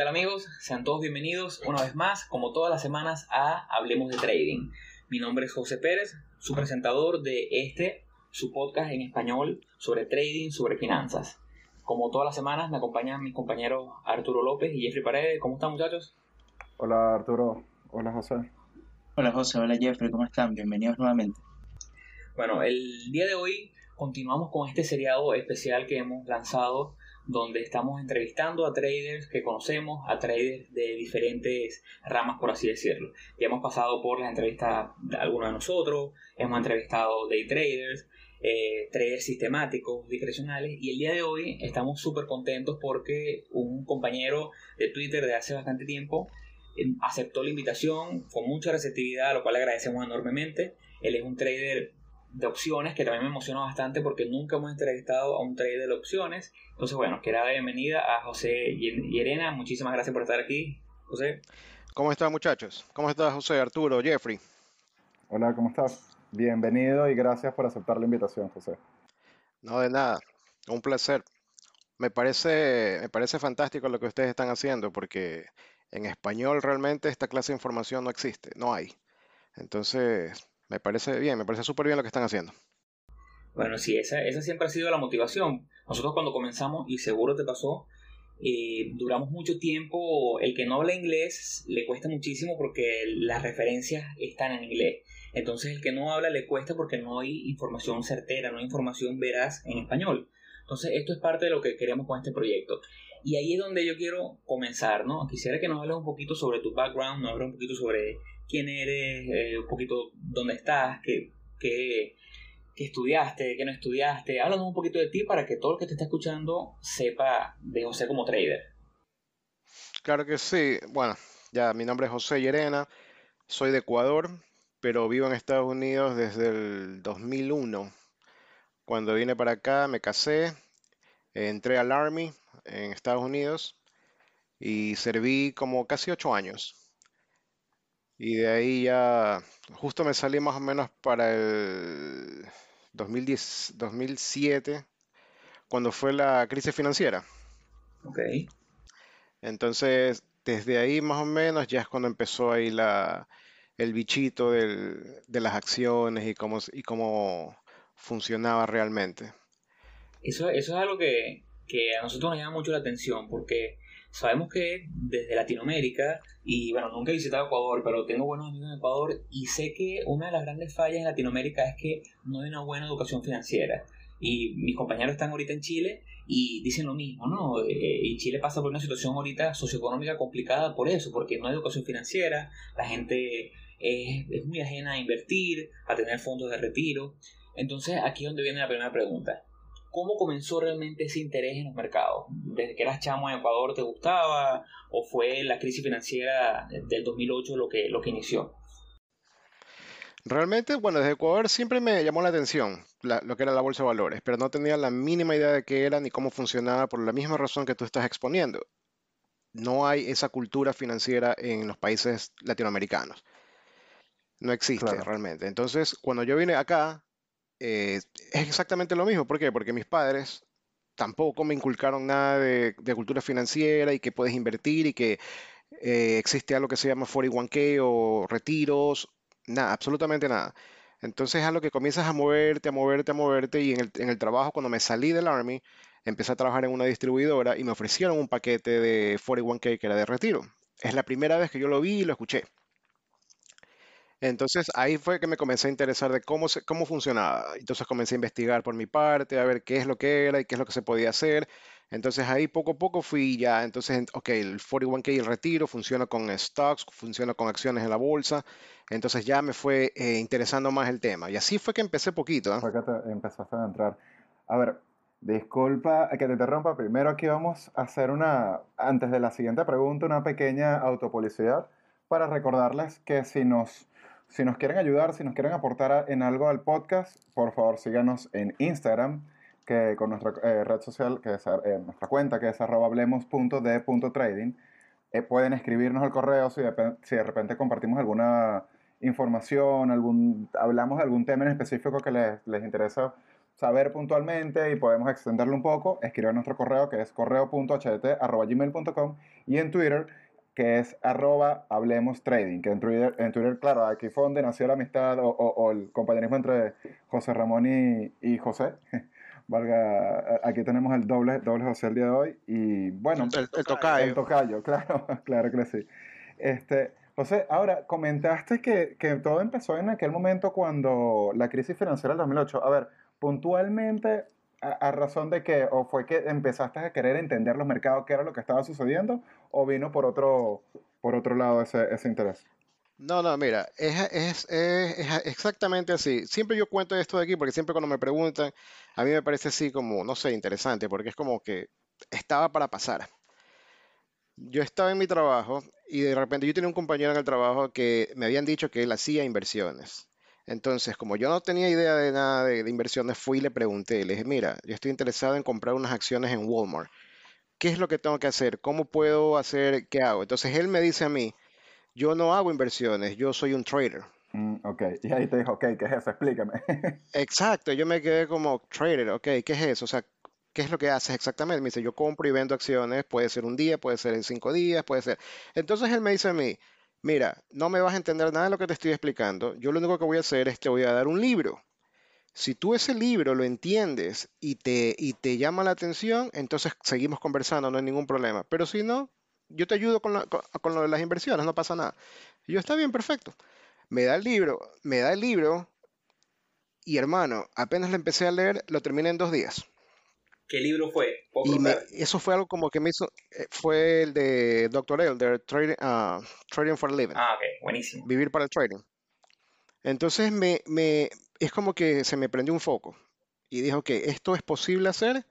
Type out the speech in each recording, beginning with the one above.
Hola, ¿qué tal amigos? Sean todos bienvenidos una vez más, como todas las semanas, a Hablemos de Trading. Mi nombre es José Pérez, su presentador de este, su podcast en español sobre trading, sobre finanzas. Como todas las semanas me acompañan mis compañeros Arturo López y Jeffrey Paredes. ¿Cómo están muchachos? Hola Arturo, hola José. Hola José, hola Jeffrey, ¿cómo están? Bienvenidos nuevamente. Bueno, el día de hoy continuamos con este seriado especial que hemos lanzado donde estamos entrevistando a traders que conocemos, a traders de diferentes ramas, por así decirlo. Ya hemos pasado por las entrevistas de algunos de nosotros, hemos entrevistado day traders, eh, traders sistemáticos, discrecionales, y el día de hoy estamos súper contentos porque un compañero de Twitter de hace bastante tiempo eh, aceptó la invitación con mucha receptividad, a lo cual le agradecemos enormemente. Él es un trader de opciones que también me emociona bastante porque nunca hemos entrevistado a un trader de opciones. Entonces, bueno, quiero dar bienvenida a José y Elena. Muchísimas gracias por estar aquí, José. ¿Cómo están, muchachos? ¿Cómo estás, José, Arturo, Jeffrey? Hola, ¿cómo estás? Bienvenido y gracias por aceptar la invitación, José. No, de nada. Un placer. Me parece, me parece fantástico lo que ustedes están haciendo porque en español realmente esta clase de información no existe, no hay. Entonces, me parece bien, me parece súper bien lo que están haciendo. Bueno, sí, esa, esa siempre ha sido la motivación. Nosotros cuando comenzamos, y seguro te pasó, eh, duramos mucho tiempo, el que no habla inglés le cuesta muchísimo porque las referencias están en inglés. Entonces el que no habla le cuesta porque no hay información certera, no hay información veraz en español. Entonces esto es parte de lo que queremos con este proyecto. Y ahí es donde yo quiero comenzar, ¿no? Quisiera que nos hables un poquito sobre tu background, nos hables un poquito sobre quién eres, eh, un poquito dónde estás, qué, qué, estudiaste, qué no estudiaste. Háblanos un poquito de ti para que todo el que te está escuchando sepa de José como trader. Claro que sí. Bueno, ya mi nombre es José Llerena, soy de Ecuador, pero vivo en Estados Unidos desde el 2001. Cuando vine para acá me casé, entré al Army en Estados Unidos y serví como casi ocho años. Y de ahí ya, justo me salí más o menos para el 2010, 2007, cuando fue la crisis financiera. Ok. Entonces, desde ahí más o menos ya es cuando empezó ahí la, el bichito del, de las acciones y cómo, y cómo funcionaba realmente. Eso, eso es algo que, que a nosotros nos llama mucho la atención porque sabemos que desde Latinoamérica, y bueno, nunca he visitado Ecuador, pero tengo buenos amigos en Ecuador y sé que una de las grandes fallas en Latinoamérica es que no hay una buena educación financiera. Y mis compañeros están ahorita en Chile y dicen lo mismo, ¿no? Eh, y Chile pasa por una situación ahorita socioeconómica complicada por eso, porque no hay educación financiera, la gente es, es muy ajena a invertir, a tener fondos de retiro. Entonces aquí es donde viene la primera pregunta. ¿Cómo comenzó realmente ese interés en los mercados? ¿Desde que eras chamo en Ecuador te gustaba o fue la crisis financiera del 2008 lo que, lo que inició? Realmente, bueno, desde Ecuador siempre me llamó la atención lo que era la bolsa de valores, pero no tenía la mínima idea de qué era ni cómo funcionaba por la misma razón que tú estás exponiendo. No hay esa cultura financiera en los países latinoamericanos. No existe realmente. Entonces, cuando yo vine acá, eh, es exactamente lo mismo. ¿Por qué? Porque mis padres tampoco me inculcaron nada de, cultura financiera y que puedes invertir y que eh, existe algo que se llama 41k o retiros, nada, absolutamente nada. Entonces es algo que comienzas a moverte, a moverte, a moverte y en el, en el trabajo cuando me salí del Army empecé a trabajar en una distribuidora y me ofrecieron un paquete de 41k que era de retiro. Es la primera vez que yo lo vi y lo escuché. Entonces ahí fue que me comencé a interesar de cómo, cómo funcionaba. Entonces comencé a investigar por mi parte, a ver qué es lo que era y qué es lo que se podía hacer. Entonces ahí poco a poco fui ya, entonces, ok, el 41K y el retiro funciona con stocks, funciona con acciones en la bolsa. Entonces ya me fue eh, interesando más el tema. Y así fue que empecé poquito. ¿eh? Fue que te empezaste a entrar. A ver, disculpa que te interrumpa. Primero aquí vamos a hacer una, antes de la siguiente pregunta, una pequeña autopublicidad para recordarles que si nos si nos quieren ayudar, si nos quieren aportar en algo al podcast, por favor síganos en Instagram, que con nuestra eh, red social, que es eh, nuestra cuenta, que es arrobablemos.de.trading. Eh, pueden escribirnos al correo si de, si de repente compartimos alguna información, algún, hablamos de algún tema en específico que les, les interesa saber puntualmente y podemos extenderlo un poco, escribe nuestro correo que es correo.htt.gmail.com y en Twitter que es arroba hablemos trading, que en Twitter, en Twitter, claro, aquí fue donde nació la amistad o, el compañerismo entre José Ramón y, José. Valga, aquí tenemos el doble, doble José el día de hoy y bueno, el, el tocayo. El tocayo, claro, claro que sí. Este, José, ahora, comentaste que, que todo empezó en aquel momento cuando la crisis financiera del 2008. A ver, puntualmente, a, razón de que, o fue que empezaste a querer entender los mercados, qué era lo que estaba sucediendo, o vino por otro, por otro lado ese, ese interés? No, no, mira, es, es, es, exactamente así. Siempre yo cuento esto de aquí porque siempre cuando me preguntan, a mí me parece así como, no sé, interesante, porque es como que estaba para pasar. Yo estaba en mi trabajo y de repente yo tenía un compañero en el trabajo que me habían dicho que él hacía inversiones. Entonces, como yo no tenía idea de nada de, inversiones, fui y le pregunté, le dije, mira, yo estoy interesado en comprar unas acciones en Walmart. ¿Qué es lo que tengo que hacer? ¿Cómo puedo hacer? ¿Qué hago? Entonces él me dice a mí, yo no hago inversiones, yo soy un trader. Mm, ok, y ahí te dijo, ok, ¿qué es eso? Explícame. Exacto, yo me quedé como trader, ok, ¿qué es eso? O sea, ¿qué es lo que haces exactamente? Me dice, yo compro y vendo acciones, puede ser un día, puede ser en cinco días, puede ser. Entonces él me dice a mí, mira, no me vas a entender nada de lo que te estoy explicando, yo lo único que voy a hacer es te voy a dar un libro. Si tú ese libro lo entiendes y te, y te llama la atención, entonces seguimos conversando, no hay ningún problema. Pero si no, yo te ayudo con, con, lo de las inversiones, no pasa nada. Y yo, está bien, perfecto. Me da el libro, me da el libro y hermano, apenas lo empecé a leer, lo terminé en dos días. ¿Qué libro fue? Y eso fue algo como que me hizo, eh, fue el de Dr. Elder, Trading, uh, Trading for a Living. Ah, ok, buenísimo. Vivir para el trading. Entonces me, me, es como que se me prendió un foco y dijo que esto es posible hacer,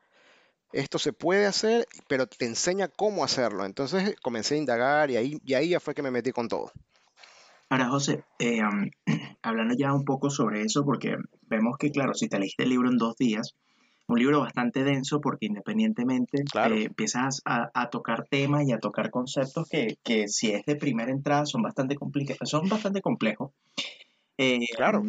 esto se puede hacer, pero te enseña cómo hacerlo. Entonces comencé a indagar y ahí, y ahí ya fue que me metí con todo. Ahora, José, eh, hablando ya un poco sobre eso, porque vemos que, claro, si te leíste el libro en dos días, un libro bastante denso porque independientemente eh, empiezas a, tocar temas y a tocar conceptos que, que, si es de primera entrada son bastante, son bastante complejos. Eh, claro.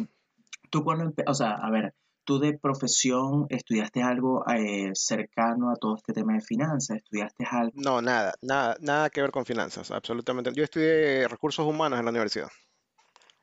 Tú cuando, o sea, a ver, tú de profesión estudiaste algo eh, cercano a todo este tema de finanzas, estudiaste algo. No, nada, nada, nada que ver con finanzas, absolutamente. Yo estudié recursos humanos en la universidad.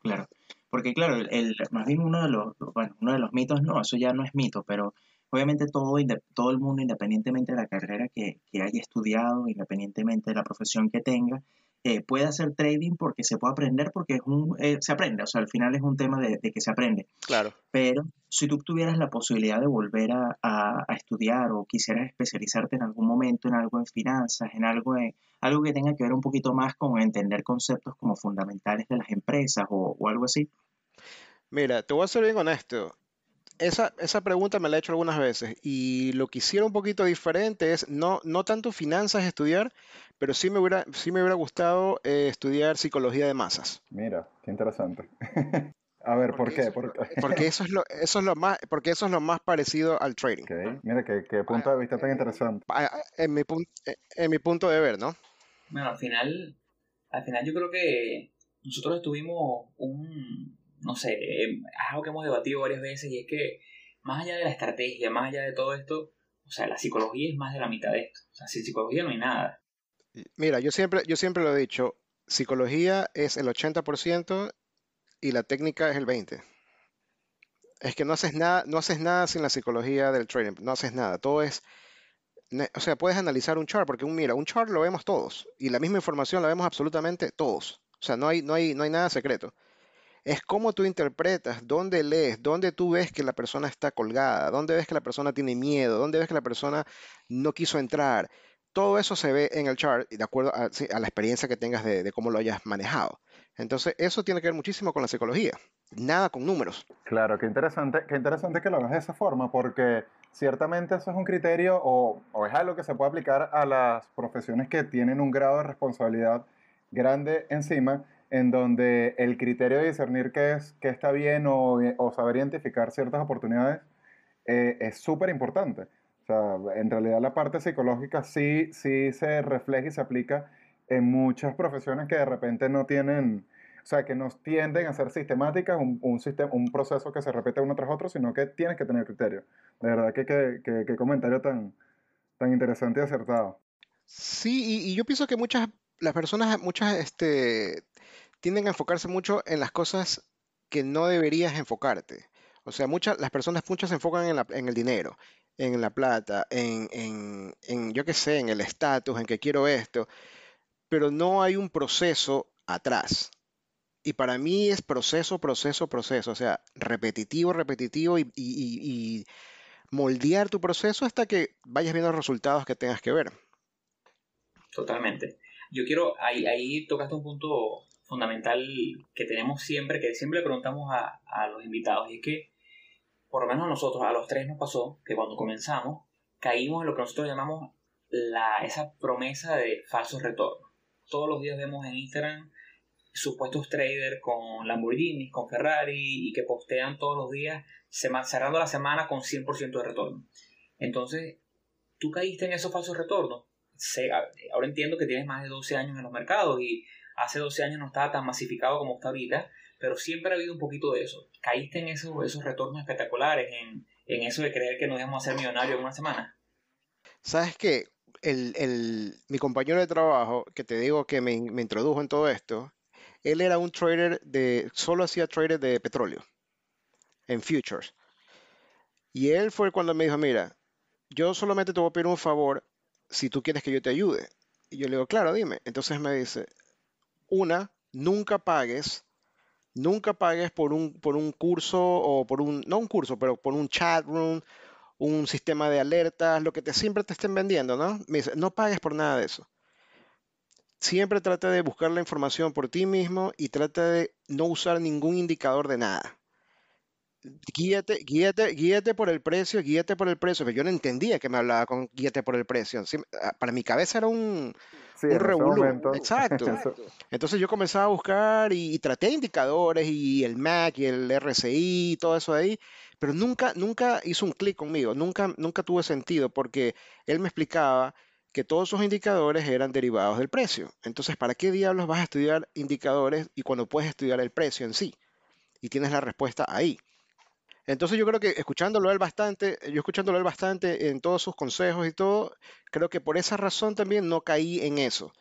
Claro, porque claro, el, más bien uno de los, bueno, uno de los mitos, no, eso ya no es mito, pero Obviamente todo, todo el mundo, independientemente de la carrera que, haya estudiado, independientemente de la profesión que tenga, eh, puede hacer trading porque se puede aprender, porque es un, eh, se aprende, o sea, al final es un tema de, que se aprende. Claro. Pero si tú tuvieras la posibilidad de volver a, estudiar o quisieras especializarte en algún momento en algo en finanzas, en algo, algo que tenga que ver un poquito más con entender conceptos como fundamentales de las empresas o, o algo así. Mira, te voy a ser bien honesto esa, esa pregunta me la he hecho algunas veces y lo que hiciera un poquito diferente es no, no tanto finanzas estudiar, pero sí me hubiera, sí me hubiera gustado eh, estudiar psicología de masas. Mira, qué interesante. A ver, ¿por qué? Porque eso es lo, eso es lo más, porque eso es lo más parecido al trading. Mira, qué, qué, punto de vista tan interesante. En mi, en mi punto de ver, ¿no? Bueno, al final, al final yo creo que nosotros tuvimos un, no sé, es algo que hemos debatido varias veces y es que más allá de la estrategia, más allá de todo esto, o sea, la psicología es más de la mitad de esto. O sea, sin psicología no hay nada. Mira, yo siempre, yo siempre lo he dicho, psicología es el 80% y la técnica es el 20%. Es que no haces nada, no haces nada sin la psicología del trading, no haces nada. Todo es, o sea, puedes analizar un chart, porque un, mira, un chart lo vemos todos y la misma información la vemos absolutamente todos. O sea, no hay, no hay, no hay nada secreto es cómo tú interpretas, dónde lees, dónde tú ves que la persona está colgada, dónde ves que la persona tiene miedo, dónde ves que la persona no quiso entrar. Todo eso se ve en el chart de acuerdo a, la experiencia que tengas de, cómo lo hayas manejado. Entonces, eso tiene que ver muchísimo con la psicología, nada con números. Claro, qué interesante, qué interesante que lo hagas de esa forma, porque ciertamente eso es un criterio o, o es algo que se puede aplicar a las profesiones que tienen un grado de responsabilidad grande encima en donde el criterio de discernir qué, es, qué está bien o, o saber identificar ciertas oportunidades eh, es súper importante. O sea, en realidad la parte psicológica sí, sí se refleja y se aplica en muchas profesiones que de repente no tienen, o sea, que nos tienden a ser sistemáticas, un, un, sistema, un proceso que se repite uno tras otro, sino que tienes que tener criterio. De verdad que qué comentario tan, tan interesante y acertado. Sí, y, yo pienso que muchas, las personas, muchas, este, tienden a enfocarse mucho en las cosas que no deberías enfocarte. O sea, muchas, las personas muchas se enfocan en, la, en el dinero, en la plata, en, en, en yo qué sé, en el estatus, en que quiero esto, pero no hay un proceso atrás. Y para mí es proceso, proceso, proceso, o sea, repetitivo, repetitivo y, y, moldear tu proceso hasta que vayas viendo los resultados que tengas que ver. Totalmente. Yo quiero, ahí, ahí tocaste un punto fundamental que tenemos siempre, que siempre le preguntamos a, a los invitados, y es que, por lo menos a nosotros, a los tres nos pasó que cuando comenzamos, caímos en lo que nosotros llamamos la, esa promesa de falsos retornos. Todos los días vemos en Instagram supuestos traders con Lamborghini, con Ferrari y que postean todos los días cerrando la semana con 100% de retorno. Entonces, tú caíste en esos falsos retornos. Ahora entiendo que tienes más de 12 años en los mercados y hace 12 años no estaba tan masificado como está ahorita, pero siempre ha habido un poquito de eso. ¿Caíste en esos, esos retornos espectaculares, en, en eso de creer que nos íbamos a ser millonarios en una semana? ¿Sabes qué? El, el, mi compañero de trabajo, que te digo que me, me, introdujo en todo esto, él era un trader de, solo hacía trader de petróleo, en futures. Y él fue cuando me dijo, mira, yo solamente te voy a pedir un favor si tú quieres que yo te ayude. Y yo le digo, claro, dime. Entonces me dice, una, nunca pagues, nunca pagues por un, por un curso o por un, no un curso, pero por un chat room, un sistema de alertas, lo que te siempre te estén vendiendo, ¿no? Me dice, no pagues por nada de eso. Siempre trata de buscar la información por ti mismo y trata de no usar ningún indicador de nada. Guíate, guíate, guíate por el precio, guíate por el precio. Pero yo no entendía que me hablaba con guíate por el precio. Ah, para mi cabeza era un, un Exacto. Entonces yo comenzaba a buscar y, traté indicadores y el MAC y el RSI y todo eso ahí, pero nunca, nunca hizo un clic conmigo, nunca, nunca tuvo sentido porque él me explicaba que todos esos indicadores eran derivados del precio. Entonces, ¿para qué diablos vas a estudiar indicadores y cuando puedes estudiar el precio en sí? Y tienes la respuesta ahí. Entonces yo creo que escuchándolo él bastante, yo escuchándolo él bastante en todos sus consejos y todo, creo que por esa razón también no caí en eso.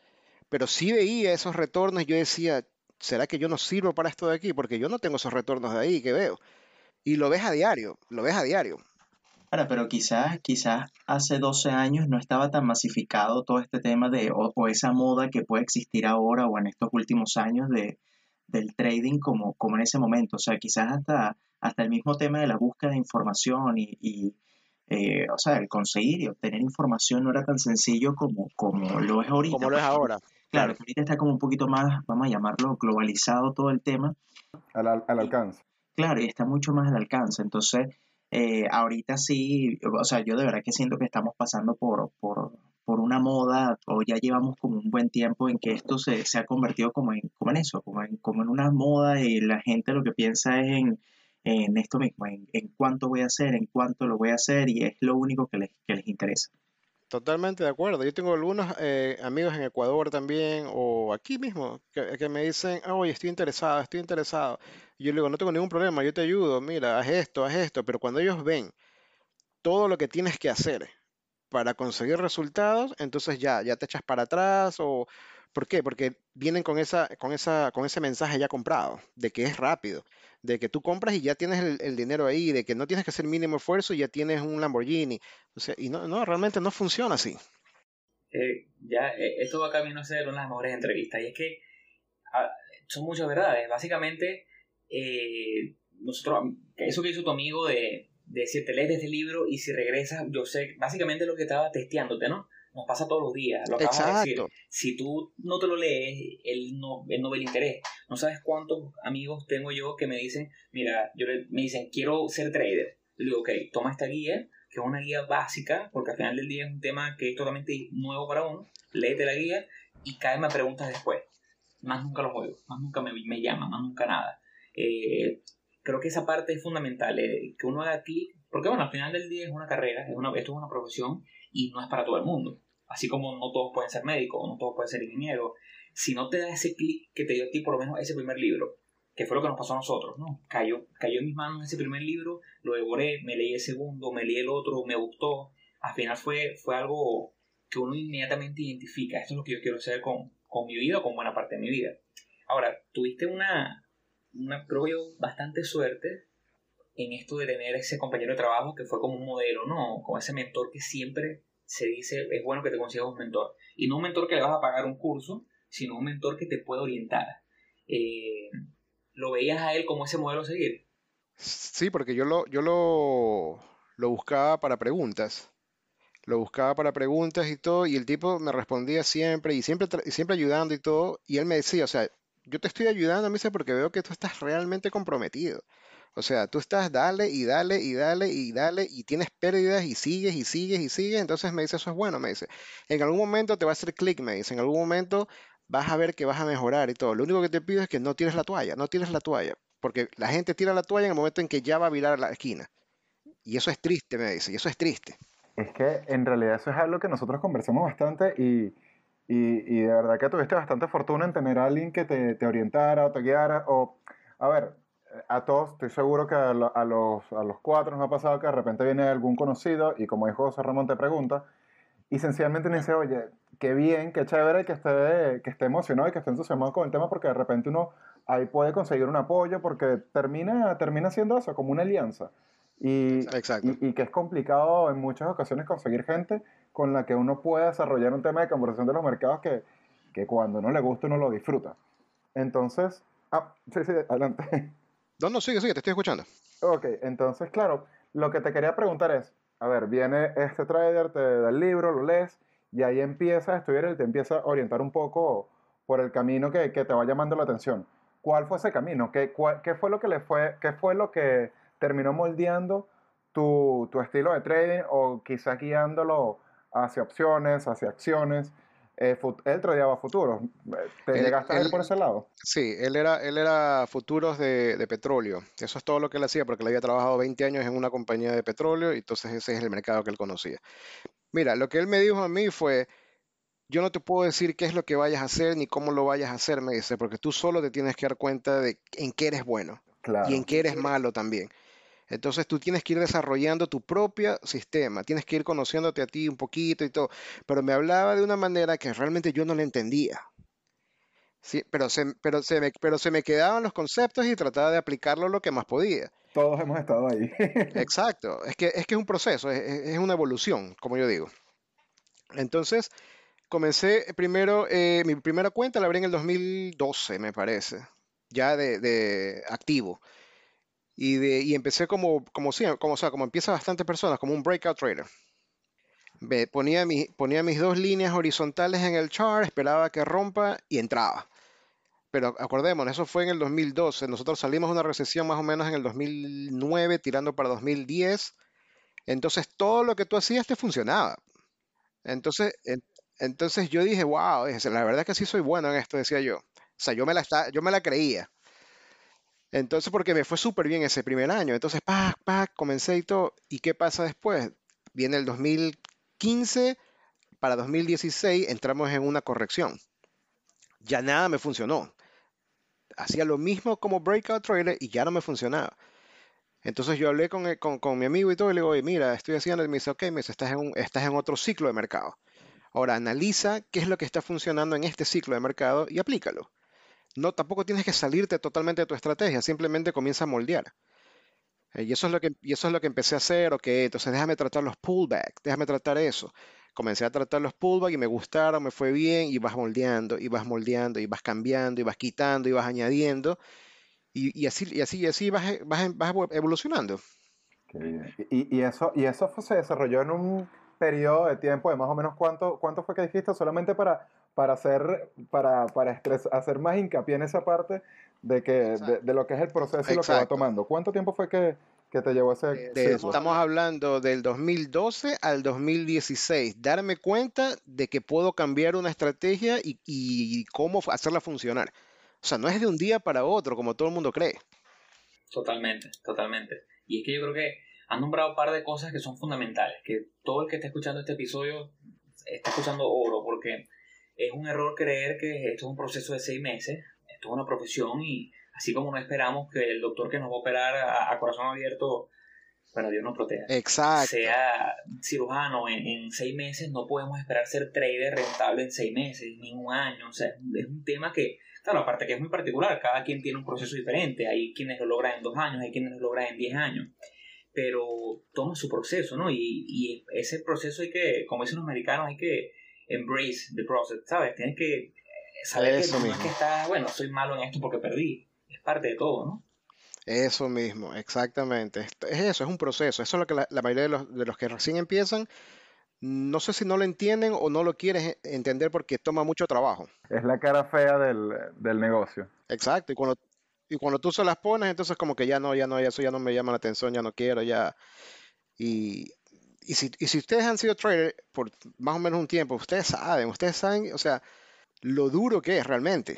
Pero sí veía esos retornos yo decía, ¿será que yo no sirvo para esto de aquí? Porque yo no tengo esos retornos de ahí que veo. Y lo ves a diario, lo ves a diario. Ahora, pero quizás, quizás hace 12 años no estaba tan masificado todo este tema de, o, esa moda que puede existir ahora o en estos últimos años de, del trading como, como en ese momento. O sea, quizás hasta, hasta el mismo tema de la búsqueda de información y, eh, o sea, el conseguir y obtener información no era tan sencillo como, como lo es ahorita. Como lo es ahora. Claro, que ahorita está como un poquito más, vamos a llamarlo, globalizado todo el tema. Al, al alcance. Claro, y está mucho más al alcance. Entonces, eh, ahorita sí, o sea, yo de verdad que siento que estamos pasando por, por, por una moda o ya llevamos como un buen tiempo en que esto se, se ha convertido como en, como en eso, como en, como en una moda y la gente lo que piensa es en, en esto mismo, en, en, cuánto voy a hacer, en cuánto lo voy a hacer y es lo único que les, que les interesa. Totalmente de acuerdo. Yo tengo algunos eh, amigos en Ecuador también o aquí mismo que, me dicen, oye, estoy interesado, estoy interesado. Yo le digo, no tengo ningún problema, yo te ayudo, mira, haz esto, haz esto. Pero cuando ellos ven todo lo que tienes que hacer para conseguir resultados, entonces ya, ya te echas para atrás o... ¿Por qué? Porque vienen con, esa, con, esa, con ese mensaje ya comprado, de que es rápido, de que tú compras y ya tienes el, dinero ahí, de que no tienes que hacer mínimo esfuerzo y ya tienes un Lamborghini. O sea, y no, no, realmente no funciona así. Eh, ya, eh, esto va camino a ser una de las mejores entrevistas. Y es que ah, son muchas verdades. Básicamente, eh, nosotros, eso que hizo tu amigo de, de decirte lees este libro y si regresas, yo sé, básicamente lo que estaba testeándote, ¿no? Nos pasa todos los días, lo acabas de decir. Si tú no te lo lees, él no, él no ve el interés. No sabes cuántos amigos tengo yo que me dicen, mira, yo me dicen, quiero ser trader. Le digo, ok, toma esta guía, que es una guía básica, porque al final del día es un tema que es totalmente nuevo para uno. Léete la guía y cáeme a preguntas después. Más nunca los juego, más nunca me, me llaman, más nunca nada. Eh, creo que esa parte es fundamental, eh, que uno haga clic, porque bueno, al final del día es una carrera, es una, esto es una profesión y no es para todo el mundo. así como no todos pueden ser médicos, no todos pueden ser ingenieros, si no te da ese clic que te dio a ti por lo menos ese primer libro, que fue lo que nos pasó a nosotros, ¿no? Cayó, cayó en mis manos ese primer libro, lo devoré, me leí el segundo, me leí el otro, me gustó, al final fue, fue algo que uno inmediatamente identifica, esto es lo que yo quiero hacer con, con mi vida o con buena parte de mi vida. Ahora, tuviste una, una, creo bastante suerte en esto de tener ese compañero de trabajo que fue como un modelo, ¿no? Con ese mentor que siempre se dice, es bueno que te consigas un mentor. Y no un mentor que le vas a pagar un curso, sino un mentor que te puede orientar. Eh, ¿Lo veías a él como ese modelo a seguir? Sí, porque yo lo, yo lo, lo buscaba para preguntas. Lo buscaba para preguntas y todo, y el tipo me respondía siempre, y siempre, siempre ayudando y todo, y él me decía, o sea, yo te estoy ayudando, dice, porque veo que tú estás realmente comprometido. O sea, tú estás dale y dale y dale y dale y tienes pérdidas y sigues y sigues y sigues. Entonces me dice, eso es bueno, me dice. En algún momento te va a hacer clic, me dice. En algún momento vas a ver que vas a mejorar y todo. Lo único que te pido es que no tires la toalla, no tires la toalla. Porque la gente tira la toalla en el momento en que ya va a virar a la esquina. Y eso es triste, me dice, y eso es triste. Es que en realidad eso es algo que nosotros conversamos bastante y, y, de verdad que tuviste bastante fortuna en tener a alguien que te, te orientara o te guiara. O, a ver, a todos, estoy seguro que a, los, a los cuatro nos ha pasado que de repente viene algún conocido y como dijo José Ramón te pregunta y sencillamente me dice, oye, qué bien, qué chévere que esté, que esté emocionado y que esté entusiasmado con el tema porque de repente uno ahí puede conseguir un apoyo porque termina, termina siendo eso, como una alianza. Y, y, y, que es complicado en muchas ocasiones conseguir gente con la que uno pueda desarrollar un tema de conversación de los mercados que, que cuando no le gusta uno lo disfruta. Entonces, ah, sí, sí, adelante. No, no, sigue, sigue, te estoy escuchando. Ok, entonces, claro, lo que te quería preguntar es, a ver, viene este trader, te da el libro, lo lees, y ahí empieza a estudiar y te empieza a orientar un poco por el camino que, que te va llamando la atención. ¿Cuál fue ese camino? ¿Qué, ¿Qué, fue lo que le fue, qué fue lo que terminó moldeando tu, tu estilo de trading o quizá guiándolo hacia opciones, hacia acciones? eh, él tradeaba futuros. ¿Te llegaste a ir por ese lado? Sí, él era, él era futuros de, de, petróleo. Eso es todo lo que él hacía, porque él había trabajado 20 años en una compañía de petróleo y entonces ese es el mercado que él conocía. Mira, lo que él me dijo a mí fue, yo no te puedo decir qué es lo que vayas a hacer ni cómo lo vayas a hacer, me dice, porque tú solo te tienes que dar cuenta de en qué eres bueno y en qué eres malo también. Entonces tú tienes que ir desarrollando tu propio sistema, tienes que ir conociéndote a ti un poquito y todo. Pero me hablaba de una manera que realmente yo no le entendía. Sí, pero, se, pero, se me, pero se me quedaban los conceptos y trataba de aplicarlo lo que más podía. Todos hemos estado ahí. Exacto, es que, es que es un proceso, es, es una evolución, como yo digo. Entonces, comencé primero, eh, mi primera cuenta la abrí en el 2012, me parece, ya de, de activo. Y, de, y empecé como, como, como, sea, como empieza bastante personas, como un breakout trader. Ponía, mi, ponía mis dos líneas horizontales en el chart, esperaba que rompa y entraba. Pero acordémonos, eso fue en el 2012. Nosotros salimos de una recesión más o menos en el 2009, tirando para 2010. Entonces todo lo que tú hacías te funcionaba. Entonces, entonces yo dije, wow, la verdad que sí soy bueno en esto, decía yo. O sea, yo me la, yo me la creía. Entonces, porque me fue súper bien ese primer año. Entonces, pa, pa, comencé y todo. ¿Y qué pasa después? Viene el 2015, para 2016 entramos en una corrección. Ya nada me funcionó. Hacía lo mismo como breakout trader y ya no me funcionaba. Entonces yo hablé con, con, con mi amigo y todo y le digo, oye, mira, estoy haciendo, y me dice, ok, me dice, estás en, un, estás en otro ciclo de mercado. Ahora analiza qué es lo que está funcionando en este ciclo de mercado y aplícalo no, tampoco tienes que salirte totalmente de tu estrategia, simplemente comienza a moldear. Eh, y eso es lo que, y eso es lo que empecé a hacer, ok, entonces déjame tratar los pullbacks, déjame tratar eso. Comencé a tratar los pullbacks y me gustaron, me fue bien, y vas moldeando, y vas moldeando, y vas cambiando, y vas quitando, y vas añadiendo, y, así, y así, y así vas, vas, vas evolucionando. Y, y, eso, y eso se desarrolló en un periodo de tiempo de más o menos cuánto, cuánto fue que dijiste, solamente para para hacer, para, para hacer más hincapié en esa parte de, que, de, lo que es el proceso y lo que va tomando. ¿Cuánto tiempo fue que, que te llevó ese de, Estamos hablando del 2012 al 2016. Darme cuenta de que puedo cambiar una estrategia y, y cómo hacerla funcionar. O sea, no es de un día para otro, como todo el mundo cree. Totalmente, totalmente. Y es que yo creo que han nombrado un par de cosas que son fundamentales, que todo el que esté escuchando este episodio está escuchando oro, porque es un error creer que esto es un proceso de seis meses, esto es una profesión y así como no esperamos que el doctor que nos va a operar a, corazón abierto, bueno, Dios nos proteja, Exacto. sea cirujano en, seis meses, no podemos esperar ser trader rentable en seis meses, ni un año, o sea, es un tema que, claro, aparte que es muy particular, cada quien tiene un proceso diferente, hay quienes lo logran en dos años, hay quienes lo logran en diez años pero toma su proceso, ¿no? Y, y ese proceso hay que, como dicen los americanos, hay que embrace the process, ¿sabes? Tienes que saber Eso que no es que estás, bueno, soy malo en esto porque perdí, es parte de todo, ¿no? Eso mismo, exactamente. Es eso, es un proceso. Eso es lo que la, mayoría de los, de los, que recién empiezan, no sé si no lo entienden o no lo quieren entender porque toma mucho trabajo. Es la cara fea del, del negocio. Exacto, y cuando y cuando tú se las pones, entonces como que ya no, ya no, eso ya no me llama la atención, ya no quiero, ya. Y, y, si, y si ustedes han sido traders por más o menos un tiempo, ustedes saben, ustedes saben, o sea, lo duro que es realmente.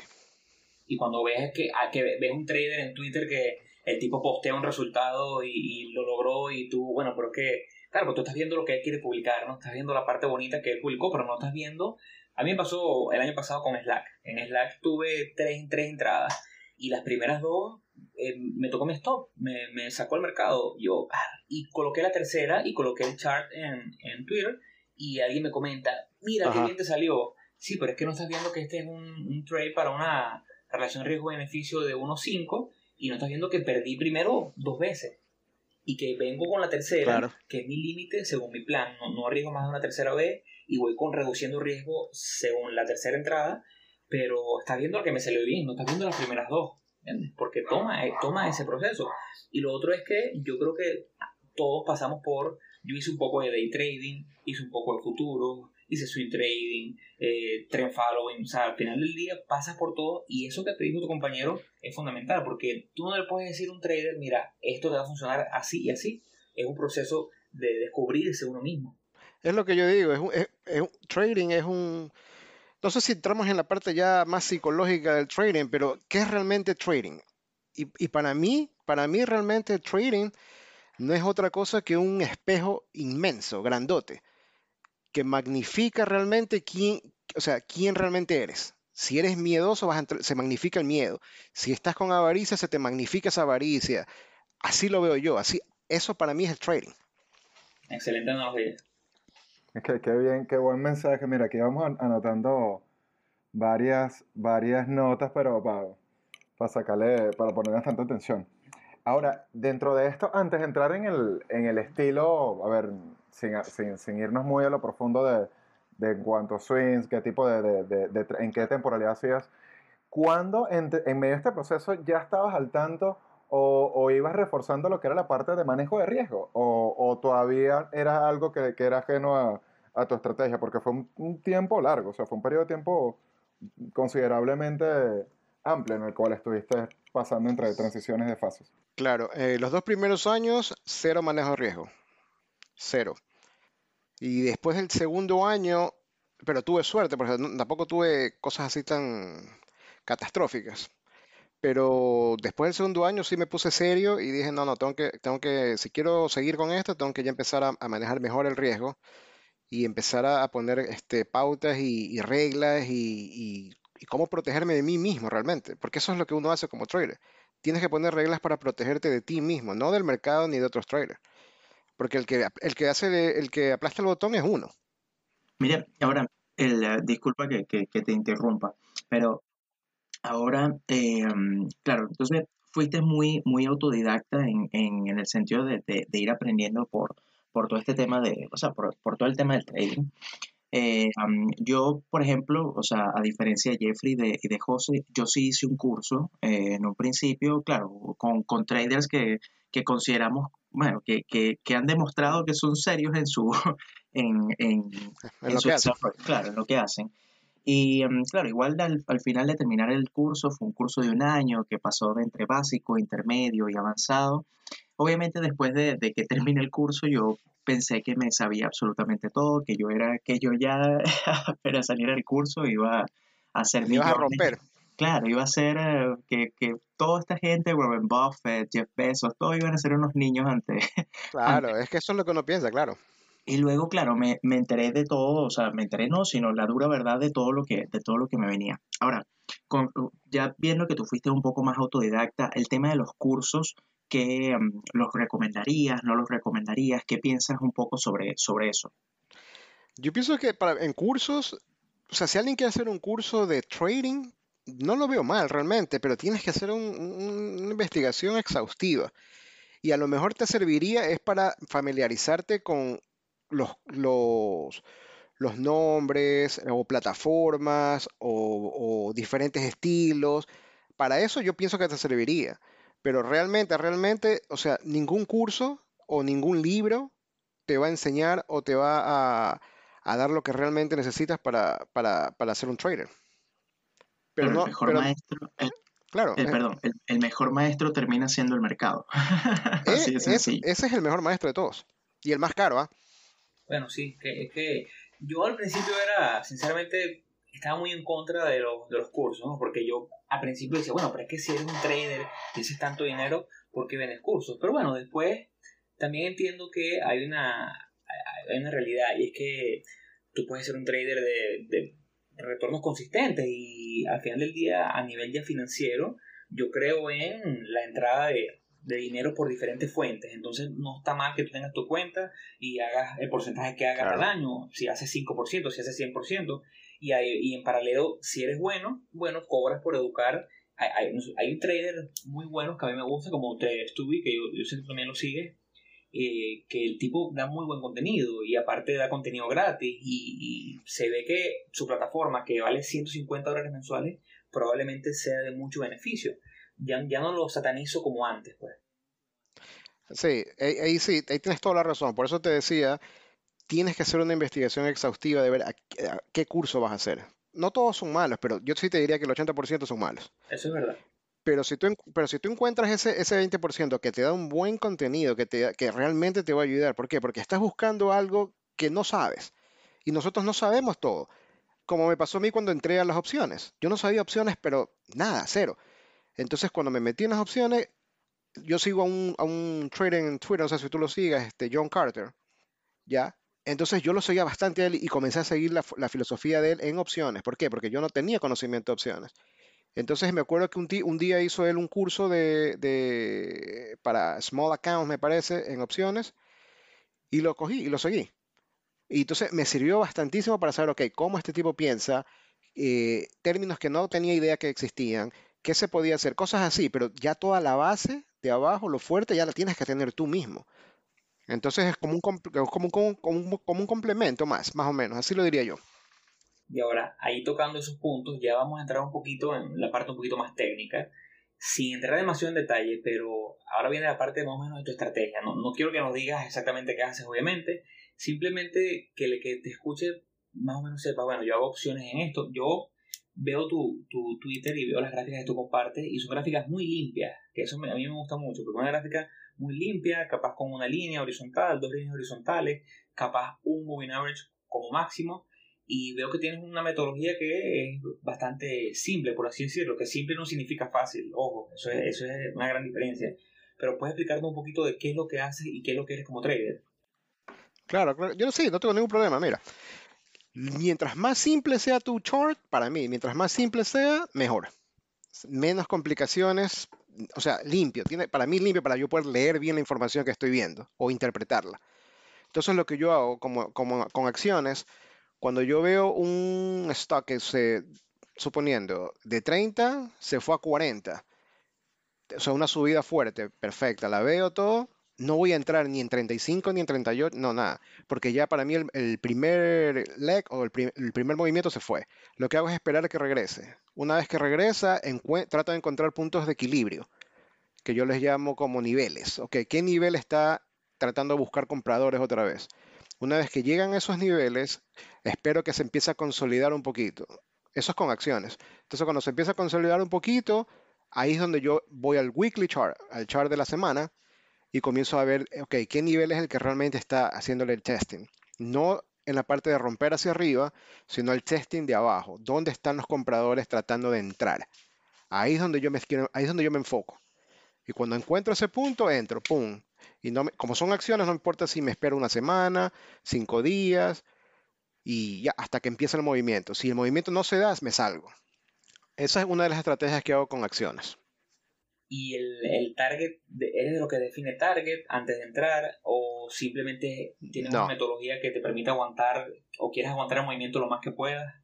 Y cuando ves que, que ves un trader en Twitter que el tipo postea un resultado y, lo logró y tú, bueno, pero que, claro, pues tú estás viendo lo que él quiere publicar, ¿no? Estás viendo la parte bonita que él publicó, pero no estás viendo... A mí me pasó el año pasado con Slack. En Slack tuve tres, tres entradas y las primeras dos eh, me tocó mi stop, me, me sacó al mercado. Yo, ah, y coloqué la tercera y coloqué el chart en, en Twitter y alguien me comenta, mira qué bien te salió. Sí, pero es que no estás viendo que este es un, un trade para una relación riesgo-beneficio de 1.5 y no estás viendo que perdí primero dos veces y que vengo con la tercera, que es mi límite según mi plan, no, no arriesgo más de una tercera vez y voy con reduciendo riesgo según la tercera entrada pero estás viendo lo que me salió bien, no estás viendo las primeras dos, ¿entiendes? Porque toma, eh, toma ese proceso. Y lo otro es que yo creo que todos pasamos por, yo hice un poco de day trading, hice un poco de futuro, hice swing trading, eh, trend following, o sea, al final del día pasas por todo y eso que te dijo tu compañero es fundamental porque tú no le puedes decir a un trader, mira, esto te va a funcionar así y así, es un proceso de descubrirse uno mismo. Es lo que yo digo, es es trading es un, no sé si entramos en la parte ya más psicológica del trading, pero ¿qué es realmente trading? Y, para mí, para mí realmente trading no es otra cosa que un espejo inmenso, grandote, que magnifica realmente quién, o sea, quién realmente eres. Si eres miedoso, vas se magnifica el miedo. Si estás con avaricia, se te magnifica esa avaricia. Así lo veo yo. Así, eso para mí es trading. Excelente analogía. Qué, qué bien, qué buen mensaje. Mira, aquí vamos anotando varias, varias notas, pero para, para sacarle, para poner bastante atención. Ahora, dentro de esto, antes de entrar en el, en el estilo, a ver, sin, sin, sin irnos muy a lo profundo de, de en cuanto a swings, qué tipo de, de, de, en qué temporalidad hacías, ¿cuándo en, en, medio de este proceso ya estabas al tanto o, o, ibas reforzando lo que era la parte de manejo de riesgo? ¿O, todavía era algo que, era ajeno a, tu estrategia? Porque fue un, un, tiempo largo, o sea, fue un periodo de tiempo considerablemente amplio en el cual estuviste pasando entre transiciones de fases. Claro, eh, los dos primeros años, cero manejo de riesgo. Cero. Y después del segundo año, pero tuve suerte, porque tampoco tuve cosas así tan catastróficas. Pero después del segundo año sí me puse serio y dije, no, no, tengo que, tengo que, si quiero seguir con esto, tengo que ya empezar a, manejar mejor el riesgo y empezar a, poner este, pautas y, reglas y, cómo protegerme de mí mismo realmente, porque eso es lo que uno hace como trader. Tienes que poner reglas para protegerte de ti mismo, no del mercado ni de otros traders. Porque el que, el que hace el que aplasta el botón es uno. Mira, ahora, el, eh, disculpa que, te interrumpa, pero Ahora, eh, claro, entonces fuiste muy, muy autodidacta en, en, en el sentido de, de, ir aprendiendo por, por todo este tema de, o sea, por, por todo el tema del trading. Eh, yo, por ejemplo, o sea, a diferencia de Jeffrey de, y de José, yo sí hice un curso eh, en un principio, claro, con, con traders que, que, consideramos, bueno, que, que, que, han demostrado que son serios en su, en, en, en, lo que hacen. claro, en lo que hacen. Y em, claro, igual al, al, final de terminar el curso, fue un curso de un año que pasó de entre básico, intermedio y avanzado. Obviamente después de, de que termine el curso yo pensé que me sabía absolutamente todo, que yo era, que yo ya para salir del curso iba a hacer mi... a romper. Claro, iba a ser eh, que, que, toda esta gente, Warren Buffett, Jeff Bezos, todos iban a ser unos niños antes. Claro, es que eso es lo que uno piensa, claro. Y luego, claro, me, me enteré de todo, o sea, me enteré no, sino la dura verdad de todo lo que, de todo lo que me venía. Ahora, con, ya viendo que tú fuiste un poco más autodidacta, el tema de los cursos, ¿qué mm, los recomendarías, no los recomendarías? ¿Qué piensas un poco sobre, sobre eso? Yo pienso que para, en cursos, o sea, si alguien quiere hacer un curso de trading, no lo veo mal realmente, pero tienes que hacer un- un- una investigación exhaustiva. Y a lo mejor te serviría es para familiarizarte con los, los, los nombres o plataformas o, o diferentes estilos. Para eso yo pienso que te serviría. Pero realmente, realmente, o sea, ningún curso o ningún libro te va a enseñar o te va a, a dar lo que realmente necesitas para, para, para ser un trader. Pero Pero el mejor pero maestro, el, claro, el- eh, perdón, el, el mejor maestro termina siendo el mercado. eh, Así es- ese es el mejor maestro de todos. Y el más caro, ¿ah? Bueno, sí, que, es que yo al principio era, sinceramente, estaba muy en contra de los, de los cursos, ¿no? Porque yo al principio decía, bueno, pero es que si eres un trader y haces tanto dinero, ¿por qué vendes cursos? Pero bueno, después también entiendo que hay una, hay una realidad y es que tú puedes ser un trader de, de retornos consistentes y al final del día, a nivel ya financiero, yo creo en la entrada de, de dinero por diferentes fuentes. Entonces no está mal que tú tengas tu cuenta y hagas el porcentaje que hagas Claro. al año, si haces 5%, si haces 100%, y, hay- y en paralelo, si eres bueno, bueno, cobras por educar. Hay, hay, hay trader muy buenos que a mí me gusta, como Trader Stubby, que yo, yo sé que también lo sigues, eh, que el tipo da muy buen contenido y aparte da contenido gratis y, y se ve que su plataforma, que vale 150 dólares mensuales, probablemente sea de mucho beneficio. Ya, ya no lo satanizo como antes, pues. Sí, ahí, sí, ahí tienes toda la razón. Por eso te decía, tienes que hacer una investigación exhaustiva de ver a, qué a qué curso vas a hacer. No todos son malos, pero yo sí te diría que el 80% son malos. Eso es verdad. Pero si tú, pero si tú encuentras ese, ese 20% que te da un buen contenido, que, te, que realmente te va a ayudar, ¿por qué? Porque estás buscando algo que no sabes. Y nosotros no sabemos todo. Como me pasó a mí cuando entré a las opciones. Yo no sabía opciones, pero nada, cero. Entonces, cuando me metí en las opciones, yo sigo a un, a trader en Twitter, no sé si tú lo sigas, este John Carter, ¿ya? Entonces yo lo seguía bastante a él y comencé a seguir la, filosofía de él en opciones. ¿Por qué? Porque yo no tenía conocimiento de opciones. Entonces me acuerdo que un, día hizo él un curso de, de- para small accounts, me parece, en opciones, y lo cogí y lo seguí. Y entonces me sirvió bastantísimo para saber, ok, cómo este tipo piensa, eh, términos que no tenía idea que existían, qué se podía hacer, cosas así, pero ya toda la base de abajo, lo fuerte, ya la tienes que tener tú mismo. Entonces es como un, como como un complemento más, más o menos, así lo diría yo. Y ahora, ahí tocando esos puntos, ya vamos a entrar un poquito en la parte un poquito más técnica, sin entrar demasiado en detalle, pero ahora viene la parte más o menos de tu estrategia. No, no quiero que nos digas exactamente qué haces, obviamente, simplemente que el que te escuche más o menos sepa, bueno, yo hago opciones en esto, yo veo tu, tu Twitter y veo las gráficas que tú compartes y son gráficas muy limpias, que eso me- a mí me gusta mucho, porque una gráfica muy limpia, capaz con una línea horizontal, dos líneas horizontales, capaz un moving average como máximo, y veo que tienes una metodología que es bastante simple, por así decirlo, que simple no significa fácil, ojo, eso es, eso es una gran diferencia, pero puedes explicarnos un poquito de qué es lo que haces y qué es lo que eres como trader. Claro, claro, yo sí, no tengo ningún problema, mira. Mientras más simple sea tu chart, para mí, mientras más simple sea, mejor. Menos complicaciones, o sea, limpio. Tiene, para mí limpio para yo poder leer bien la información que estoy viendo o interpretarla. Entonces lo que yo hago como, con acciones, cuando yo veo un stock que se, suponiendo, de 30 se fue a 40, o sea, una subida fuerte, perfecta, la veo todo, no voy a entrar ni en 35 ni en 38, no, nada, porque ya para mí el, primer leg o el, el primer movimiento se fue. Lo que hago es esperar a que regrese. Una vez que regresa, trato de encontrar puntos de equilibrio, que yo les llamo como niveles. Ok, ¿qué nivel está tratando de buscar compradores otra vez? Una vez que llegan a esos niveles, espero que se empiece a consolidar un poquito. Eso es con acciones. Entonces, cuando se empieza a consolidar un poquito, ahí es donde yo voy al weekly chart, al chart de la semana, y comienzo a ver, ok, qué nivel es el que realmente está haciéndole el testing. No en la parte de romper hacia arriba, sino el testing de abajo. ¿Dónde están los compradores tratando de entrar? Ahí es donde yo me, ahí es donde yo me enfoco. Y cuando encuentro ese punto, entro, pum. Y no como son acciones, no importa si me espero una semana, cinco días, y ya hasta que empiece el movimiento. Si el movimiento no se da, me salgo. Esa es una de las estrategias que hago con acciones. ¿Y el, target, eres de lo que define target antes de entrar o simplemente tienes una metodología que te permita aguantar o quieres aguantar el movimiento lo más que puedas?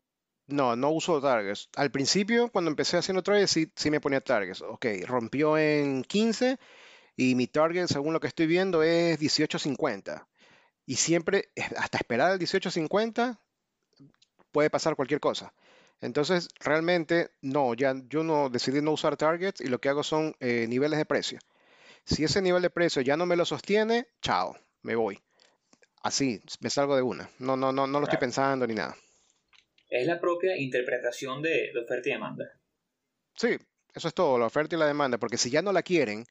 No, no uso targets. Al principio, cuando empecé haciendo trades, sí, sí me ponía targets. Ok, rompió en 15 y mi target, según lo que estoy viendo, es 18.50. Y siempre, hasta esperar el 18.50, puede pasar cualquier cosa. Entonces, realmente, no, ya yo no decidí no usar targets y lo que hago son eh, niveles de precio. Si ese nivel de precio ya no me lo sostiene, chao, me voy. Así, me salgo de una. No, no, no, no lo estoy pensando ni nada. Es la propia interpretación de la oferta y demanda. Sí, eso es todo, la oferta y la demanda, porque si ya no la quieren,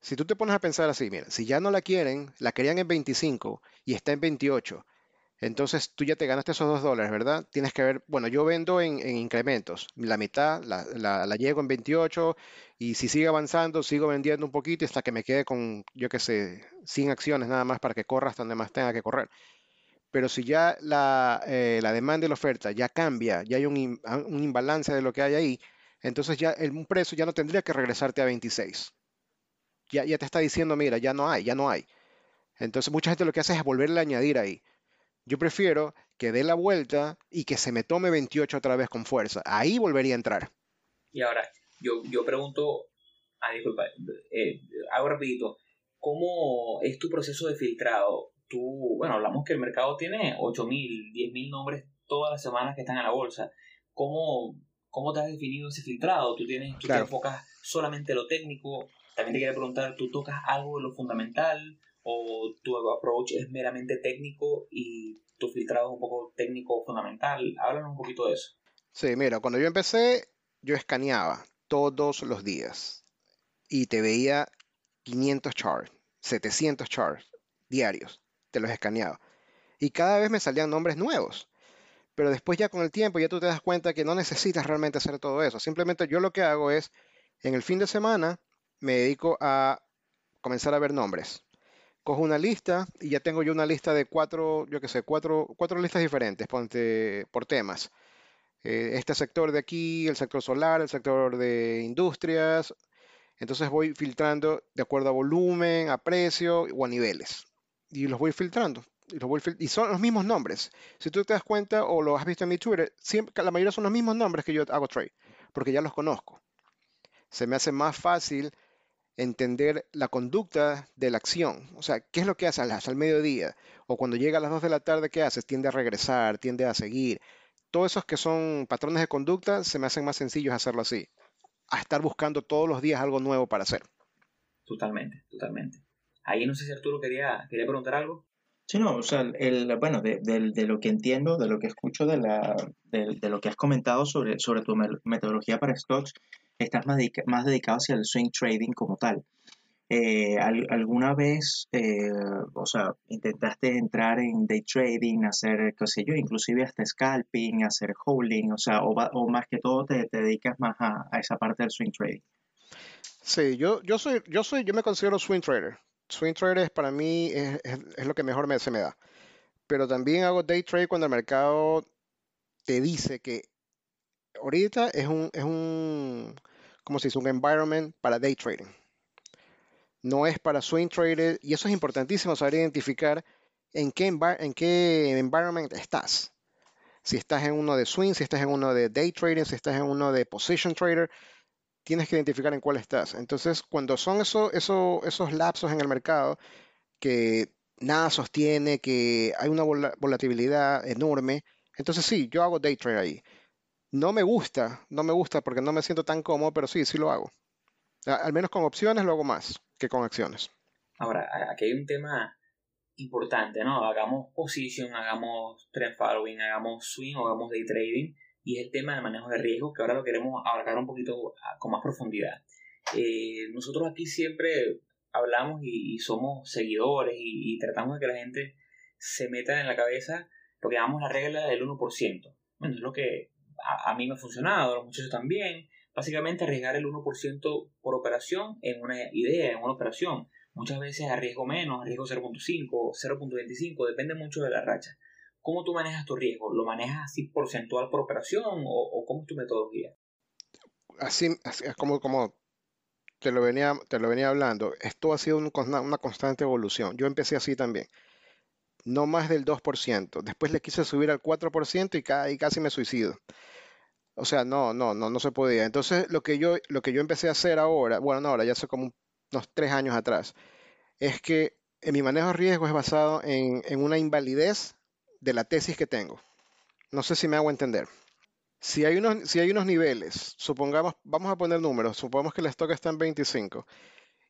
si tú te pones a pensar así, mira, si ya no la quieren, la querían en 25 y está en 28, entonces tú ya te ganaste esos dos dólares, ¿verdad? Tienes que ver, bueno, yo vendo en, incrementos, la mitad la, llego en 28 y si sigue avanzando, sigo vendiendo un poquito hasta que me quede con, yo qué sé, 100 acciones nada más para que corra hasta donde más tenga que correr. Pero si ya la, eh, demanda y la oferta ya cambia, ya hay un, un imbalance de lo que hay ahí, entonces ya el, precio ya no tendría que regresarte a 26. Ya, ya te está diciendo, mira, ya no hay, ya no hay. Entonces mucha gente lo que hace es volverle a añadir ahí. Yo prefiero que dé la vuelta y que se me tome 28 otra vez con fuerza. Ahí volvería a entrar. Y ahora, yo, yo pregunto, ah, disculpa, eh, hago rapidito, ¿cómo es tu proceso de filtrado? Tú, bueno, hablamos que el mercado tiene 8.000, 10.000 nombres todas las semanas que están en la bolsa. ¿Cómo, cómo te has definido ese filtrado? ¿Tú, tienes, tú te enfocas solamente en lo técnico? También te quería preguntar, ¿tú tocas algo de lo fundamental? O tu approach es meramente técnico y tu filtrado es un poco técnico fundamental. Háblanos un poquito de eso. Sí, mira, cuando yo empecé, yo escaneaba todos los días y te veía 500 charts, 700 charts diarios, te los escaneaba. Y cada vez me salían nombres nuevos. Pero después ya con el tiempo ya tú te das cuenta que no necesitas realmente hacer todo eso. Simplemente yo lo que hago es, en el fin de semana, me dedico a comenzar a ver nombres cojo una lista y ya tengo yo una lista de cuatro, yo qué sé, cuatro, cuatro listas diferentes ponte, por temas. Eh, este sector de aquí, el sector solar, el sector de industrias. Entonces voy filtrando de acuerdo a volumen, a precio o a niveles. Y los voy filtrando. Y, los voy y son los mismos nombres. Si tú te das cuenta o lo has visto en mi Twitter, siempre, la mayoría son los mismos nombres que yo hago trade, porque ya los conozco. Se me hace más fácil entender la conducta de la acción. O sea, ¿qué es lo que hace al, mediodía? O cuando llega a las 2 de la tarde, ¿qué haces? Tiende a regresar, tiende a seguir. Todos esos que son patrones de conducta se me hacen más sencillos hacerlo así. A estar buscando todos los días algo nuevo para hacer. Totalmente, totalmente. Ahí no sé si Arturo quería, quería preguntar algo. Sí, no, o sea, el, bueno, de, lo que entiendo, de lo que escucho, de, la, de, lo que has comentado sobre, sobre tu metodología para stocks, estás más, más dedicado hacia el swing trading como tal. Eh, ¿Alguna vez, eh, o sea, intentaste entrar en day trading, hacer, qué sé yo, inclusive hasta scalping, hacer holding, o sea, o, más que todo te, dedicas más a, esa parte del swing trading? Sí, yo, yo soy, yo soy, yo me considero swing trader. Swing trader para mí es, es, lo que mejor me, se me da. Pero también hago day trade cuando el mercado te dice que ahorita es un, es un, ¿cómo se dice? Un environment para day trading. No es para swing trader y eso es importantísimo saber identificar en qué, en qué environment estás. Si estás en uno de swing, si estás en uno de day trading, si estás en uno de position trader, tienes que identificar en cuál estás. Entonces, cuando son esos lapsos en el mercado que nada sostiene, que hay una volatilidad enorme, entonces sí, yo hago day trade ahí. No me gusta, no me gusta porque no me siento tan cómodo, pero sí, sí lo hago. Al menos con opciones lo hago más que con acciones. Ahora, aquí hay un tema importante, ¿no? Hagamos position, hagamos trend following, hagamos swing hagamos day trading. Y es el tema del manejo de riesgo, que ahora lo queremos abarcar un poquito con más profundidad. Eh, nosotros aquí siempre hablamos y, somos seguidores y, tratamos de que la gente se meta en la cabeza lo que llamamos la regla del 1%. Bueno, es lo que a, mí me ha funcionado, a los muchachos también, básicamente arriesgar el 1% por operación en una idea, en una operación. Muchas veces arriesgo menos, arriesgo 0.5, 0.25, depende mucho de la racha. ¿Cómo tú manejas tu riesgo? ¿Lo manejas así porcentual por operación o, cómo es tu metodología? Así, es como, como te, lo venía, te lo venía hablando, esto ha sido una constante evolución. Yo empecé así también no más del 2%. Después le quise subir al 4% y, casi me suicido. O sea, no, no, no, no se podía. Entonces, lo que yo, lo que yo empecé a hacer ahora, bueno, no, ahora ya hace como unos tres años atrás, es que en mi manejo de riesgo es basado en, una invalidez de la tesis que tengo. No sé si me hago entender. Si hay unos, si hay unos niveles, supongamos, vamos a poner números, supongamos que el stock está en 25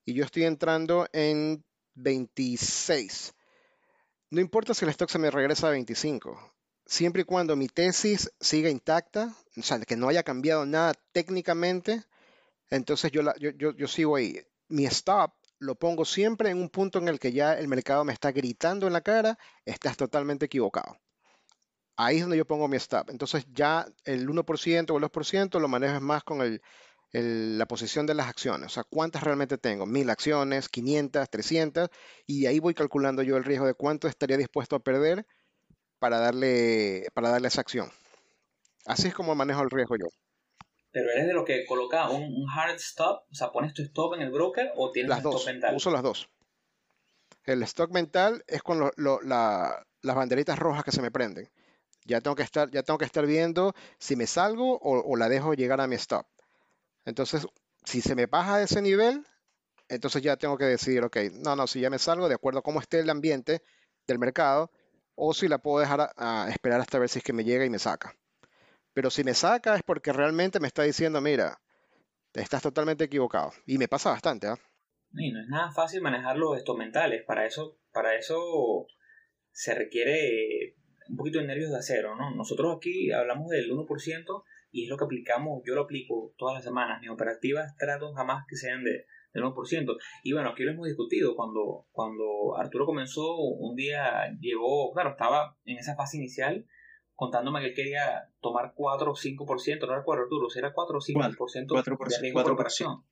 y yo estoy entrando en 26. No importa si el stock se me regresa a 25, siempre y cuando mi tesis siga intacta, o sea, que no haya cambiado nada técnicamente, entonces yo, yo, sigo ahí. Mi stop lo pongo siempre en un punto en el que ya el mercado me está gritando en la cara, estás totalmente equivocado. Ahí es donde yo pongo mi stop. Entonces ya el 1% o el 2% lo manejo más con el, la posición de las acciones, o sea, cuántas realmente tengo, mil acciones, 500, 300, y ahí voy calculando yo el riesgo de cuánto estaría dispuesto a perder para darle, para darle esa acción. Así es como manejo el riesgo yo. Pero eres de lo que coloca un, hard stop, o sea, pones tu stop en el broker o tienes las un dos, stop mental. Uso las dos. El stock mental es con las banderitas rojas que se me prenden. Ya tengo que estar, ya tengo que estar viendo si me salgo o la dejo llegar a mi stop. Entonces, si se me baja ese nivel, entonces ya tengo que decidir, ok, no, no, si ya me salgo de acuerdo a cómo esté el ambiente del mercado, o si la puedo dejar a, esperar hasta ver si es que me llega y me saca. Pero si me saca es porque realmente me está diciendo, mira, estás totalmente equivocado. Y me pasa bastante, ¿ah? Y no es nada fácil manejar los estos mentales. Para eso, para eso se requiere un poquito de nervios de acero, ¿no? Nosotros aquí hablamos del 1% y es lo que aplicamos, yo lo aplico todas las semanas, mis operativas trato jamás que sean de, del 1%. Y bueno, aquí lo hemos discutido, cuando, cuando Arturo comenzó, un día llegó, claro, estaba en esa fase inicial contándome que él quería tomar 4 o 5%, no recuerdo Arturo, si era 4 o 5% 4, de riesgo por operación.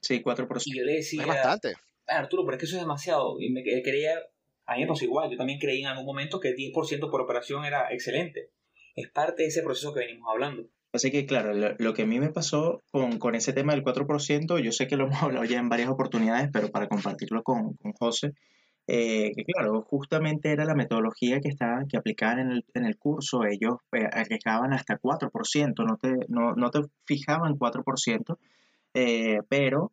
Sí, 4%. Y yo le decía, es bastante. Arturo, pero es que eso es demasiado. Y me creía, a mí me pasó igual, yo también creí en algún momento que 10% por operación era excelente. Es parte de ese proceso que venimos hablando. Así que, claro, lo, que a mí me pasó con, con, ese tema del 4%, yo sé que lo hemos hablado ya en varias oportunidades, pero para compartirlo con, con José, eh, que claro, justamente era la metodología que, estaba, que aplicaban en el, en el curso, ellos eh, arriesgaban hasta 4%, no te, no, no te fijaban 4%, eh, pero,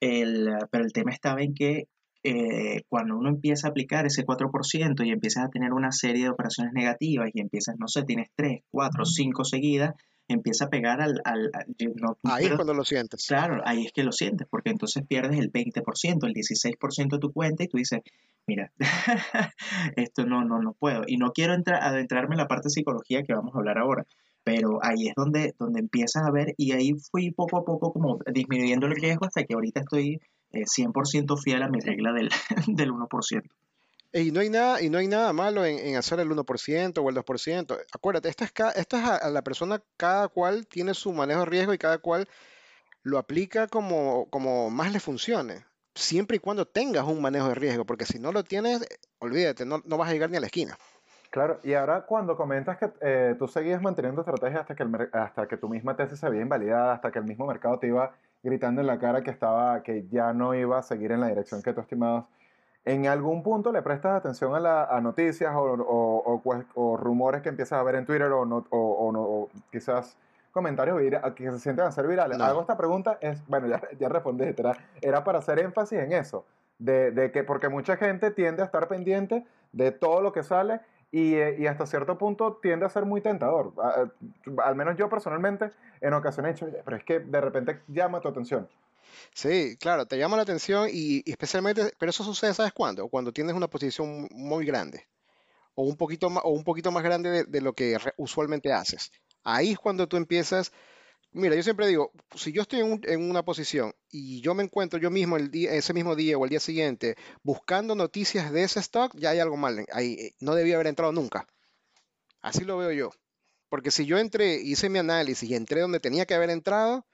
el, pero el tema estaba en que eh, cuando uno empieza a aplicar ese 4% y empiezas a tener una serie de operaciones negativas y empiezas, no sé, tienes 3, 4, 5 seguidas, empieza a pegar al... al, ahí es cuando lo sientes. Claro, ahí es que lo sientes, porque entonces pierdes el 20%, el 16% de tu cuenta y tú dices, mira, esto no, no, no puedo. Y no quiero entrar, adentrarme en la parte de psicología que vamos a hablar ahora, pero ahí es donde, donde empiezas a ver y ahí fui poco a poco como disminuyendo el riesgo hasta que ahorita estoy 100% eh, fiel a mi regla del, del 1%. Y no hay nada, y no hay nada malo en, hacer el 1% o el 2%. Acuérdate, esta es, esta a, la persona, cada cual tiene su manejo de riesgo y cada cual lo aplica como, como más le funcione. Siempre y cuando tengas un manejo de riesgo, porque si no lo tienes, olvídate, no, vas a llegar ni a la esquina. Claro, y ahora cuando comentas que eh, tú seguías manteniendo estrategia hasta que, hasta que tu misma tesis se había invalidada, hasta que el mismo mercado te iba gritando en la cara que, estaba, que ya no iba a seguir en la dirección que tú estimabas, ¿En algún punto le prestas atención a, la, noticias o, rumores que empiezas a ver en Twitter o, no, o quizás comentarios que se sienten a ser virales? Hago esta pregunta, es, bueno, ya, ya respondí, era, era para hacer énfasis en eso, de, que porque mucha gente tiende a estar pendiente de todo lo que sale y, eh, y, hasta cierto punto tiende a ser muy tentador. Al menos yo personalmente en ocasiones he dicho, pero es que de repente llama tu atención. Sí, claro, te llama la atención y, especialmente, pero eso sucede, ¿sabes cuándo? Cuando tienes una posición muy grande o un poquito más, grande de, lo que usualmente haces. Ahí es cuando tú empiezas, mira, yo siempre digo, si yo estoy en, una posición y yo me encuentro yo mismo ese mismo día o el día siguiente buscando noticias de ese stock, ya hay algo mal, ahí eh, no debía haber entrado nunca. Así lo veo yo. Porque si yo entré, hice mi análisis y entré donde tenía que haber entrado,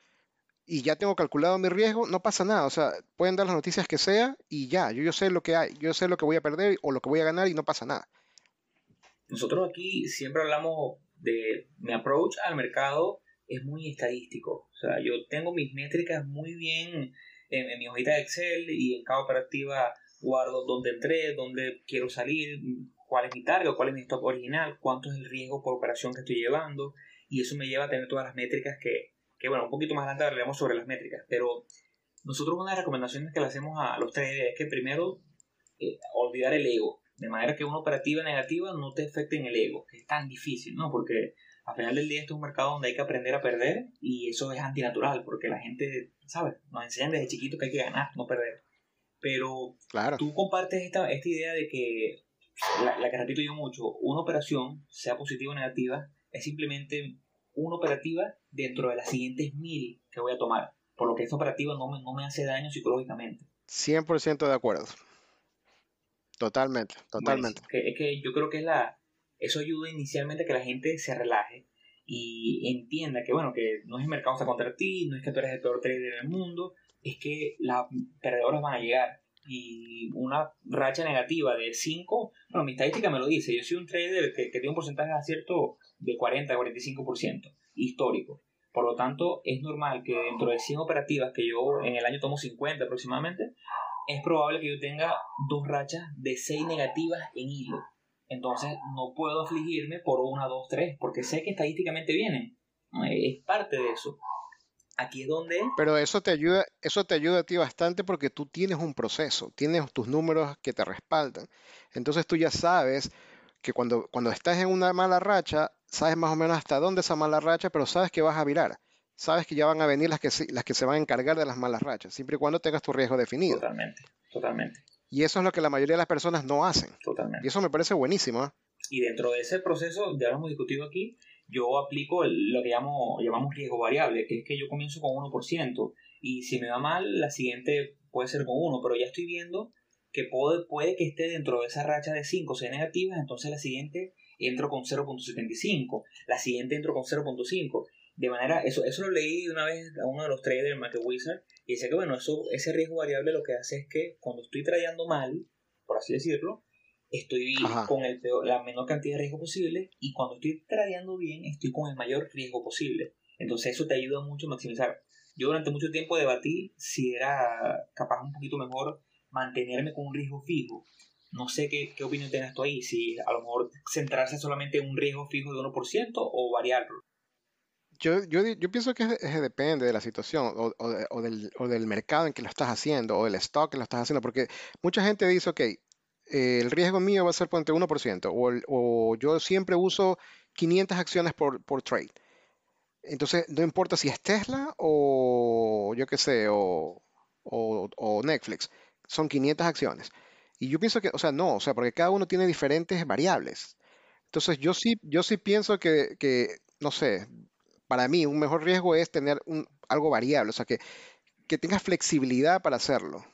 y ya tengo calculado mi riesgo, no pasa nada. O sea, pueden dar las noticias que sea y ya, yo, yo sé lo que hay, yo sé lo que voy a perder o lo que voy a ganar y no pasa nada. Nosotros aquí siempre hablamos de mi approach al mercado es muy estadístico. O sea, yo tengo mis métricas muy bien en, mi hojita de Excel y en cada operativa guardo dónde entré, dónde quiero salir, cuál es mi target, cuál es mi stop original, cuánto es el riesgo por operación que estoy llevando. Y eso me lleva a tener todas las métricas que, que bueno, un poquito más adelante hablaremos sobre las métricas. Pero nosotros una de las recomendaciones que le hacemos a los traders es que primero eh, olvidar el ego. De manera que una operativa negativa no te afecte en el ego, que es tan difícil, ¿no? Porque al final del día esto es un mercado donde hay que aprender a perder y eso es antinatural porque la gente, ¿sabes? Nos enseñan desde chiquito que hay que ganar, no perder. Pero claro. tú compartes esta, esta idea de que, la, que repito yo mucho, una operación, sea positiva o negativa, es simplemente una operativa dentro de las siguientes mil que voy a tomar. Por lo que esta operativa no me, no me hace daño psicológicamente. 100% de acuerdo. Totalmente, totalmente. es que yo creo que es la, eso ayuda inicialmente a que la gente se relaje y entienda que, bueno, que no es el mercado está contra ti, no es que tú eres el peor trader del mundo, es que las perdedoras van a llegar. Y una racha negativa de 5, bueno, mi estadística me lo dice, yo soy un trader que, que tiene un porcentaje de acierto de 40 a 45% histórico. Por lo tanto, es normal que dentro de 100 operativas que yo en el año tomo 50 aproximadamente, es probable que yo tenga dos rachas de 6 negativas en hilo. Entonces no puedo afligirme por una, dos, tres, porque sé que estadísticamente vienen. Es parte de eso. Aquí es donde... Pero eso te ayuda, eso te ayuda a ti bastante porque tú tienes un proceso, tienes tus números que te respaldan. Entonces tú ya sabes que cuando, cuando estás en una mala racha, sabes más o menos hasta dónde esa mala racha, pero sabes que vas a virar. Sabes que ya van a venir las que, las que se van a encargar de las malas rachas, siempre y cuando tengas tu riesgo definido. Totalmente, totalmente. Y eso es lo que la mayoría de las personas no hacen. Totalmente. Y eso me parece buenísimo. ¿eh? Y dentro de ese proceso, ya lo hemos discutido aquí, yo aplico lo que llamo, llamamos riesgo variable, que es que yo comienzo con 1%, y si me va mal, la siguiente puede ser con 1, pero ya estoy viendo que puede, puede que esté dentro de esa racha de 5 sea negativa, entonces la siguiente entro con 0.75, la siguiente entro con 0.5. De manera, eso, eso lo leí una vez a uno de los traders, Market Wizard, y dice que bueno, eso, ese riesgo variable lo que hace es que cuando estoy trayendo mal, por así decirlo, estoy con el la menor cantidad de riesgo posible y cuando estoy tradeando bien estoy con el mayor riesgo posible. Entonces eso te ayuda mucho a maximizar. Yo durante mucho tiempo debatí si era capaz un poquito mejor mantenerme con un riesgo fijo. No sé qué, qué opinión tengas tú ahí, si a lo mejor centrarse solamente en un riesgo fijo de 1% o variarlo. Yo, yo, yo, pienso que depende de la situación o, o, del, o, del, mercado en que lo estás haciendo o del stock que lo estás haciendo, porque mucha gente dice, ok, el riesgo mío va a ser por entre 1%, o, o yo siempre uso 500 acciones por, por, trade. Entonces, no importa si es Tesla o yo qué sé, o, o, Netflix, son 500 acciones. Y yo pienso que, o sea, no, o sea, porque cada uno tiene diferentes variables. Entonces, yo sí, yo sí pienso que, que no sé, para mí un mejor riesgo es tener un, algo variable, o sea, que, que tengas flexibilidad para hacerlo.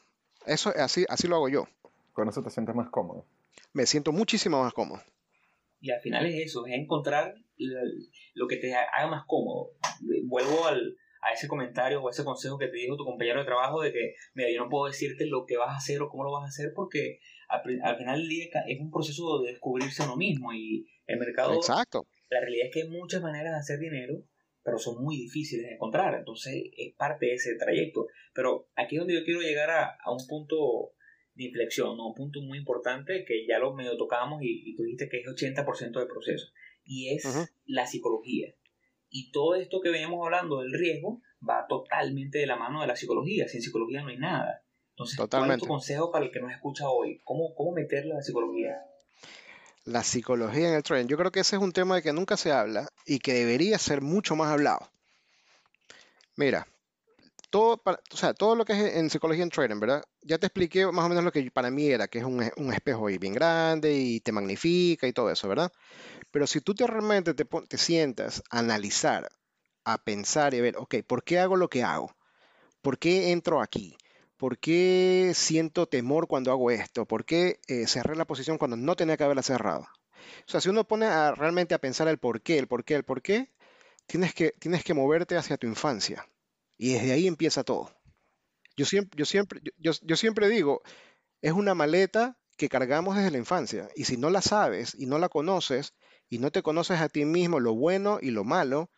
Eso así, así lo hago yo. Con eso te sientes más cómodo. Me siento muchísimo más cómodo. Y al final es eso, es encontrar lo que te haga más cómodo. Vuelvo al, a ese comentario o ese consejo que te dijo tu compañero de trabajo de que, mira, yo no puedo decirte lo que vas a hacer o cómo lo vas a hacer porque al, final del día es un proceso de descubrirse uno mismo y el mercado... Exacto. La realidad es que hay muchas maneras de hacer dinero, pero son muy difíciles de encontrar, entonces es parte de ese trayecto. Pero aquí es donde yo quiero llegar a, a un punto de inflexión, ¿no? un punto muy importante que ya lo medio tocamos y, tú dijiste que es 80% del proceso, y es la psicología. Y todo esto que veníamos hablando del riesgo va totalmente de la mano de la psicología, sin psicología no hay nada. Entonces, ¿cuál es tu consejo para el que nos escucha hoy? ¿Cómo, cómo meterle la psicología? La psicología en el trading. Yo creo que ese es un tema de que nunca se habla y que debería ser mucho más hablado. Mira, todo, o sea, todo lo que es en psicología en trading, ¿verdad? Ya te expliqué más o menos lo que para mí era, que es un, un espejo ahí bien grande y te magnifica y todo eso, ¿verdad? Pero si tú te realmente te, te sientas a analizar, a pensar y a ver, ok, ¿por qué hago lo que hago? ¿Por qué entro aquí? ¿Por qué siento temor cuando hago esto? ¿Por qué eh, cerré la posición cuando no tenía que haberla cerrado? O sea, si uno pone realmente a pensar el por qué, el por qué, el por qué, tienes que, tienes que moverte hacia tu infancia Y desde ahí empieza todo. Yo siempre, yo siempre, yo, yo siempre digo, es una maleta que cargamos desde la infancia. Y si no la sabes y no la conoces y no te conoces a ti mismo lo bueno y lo malo,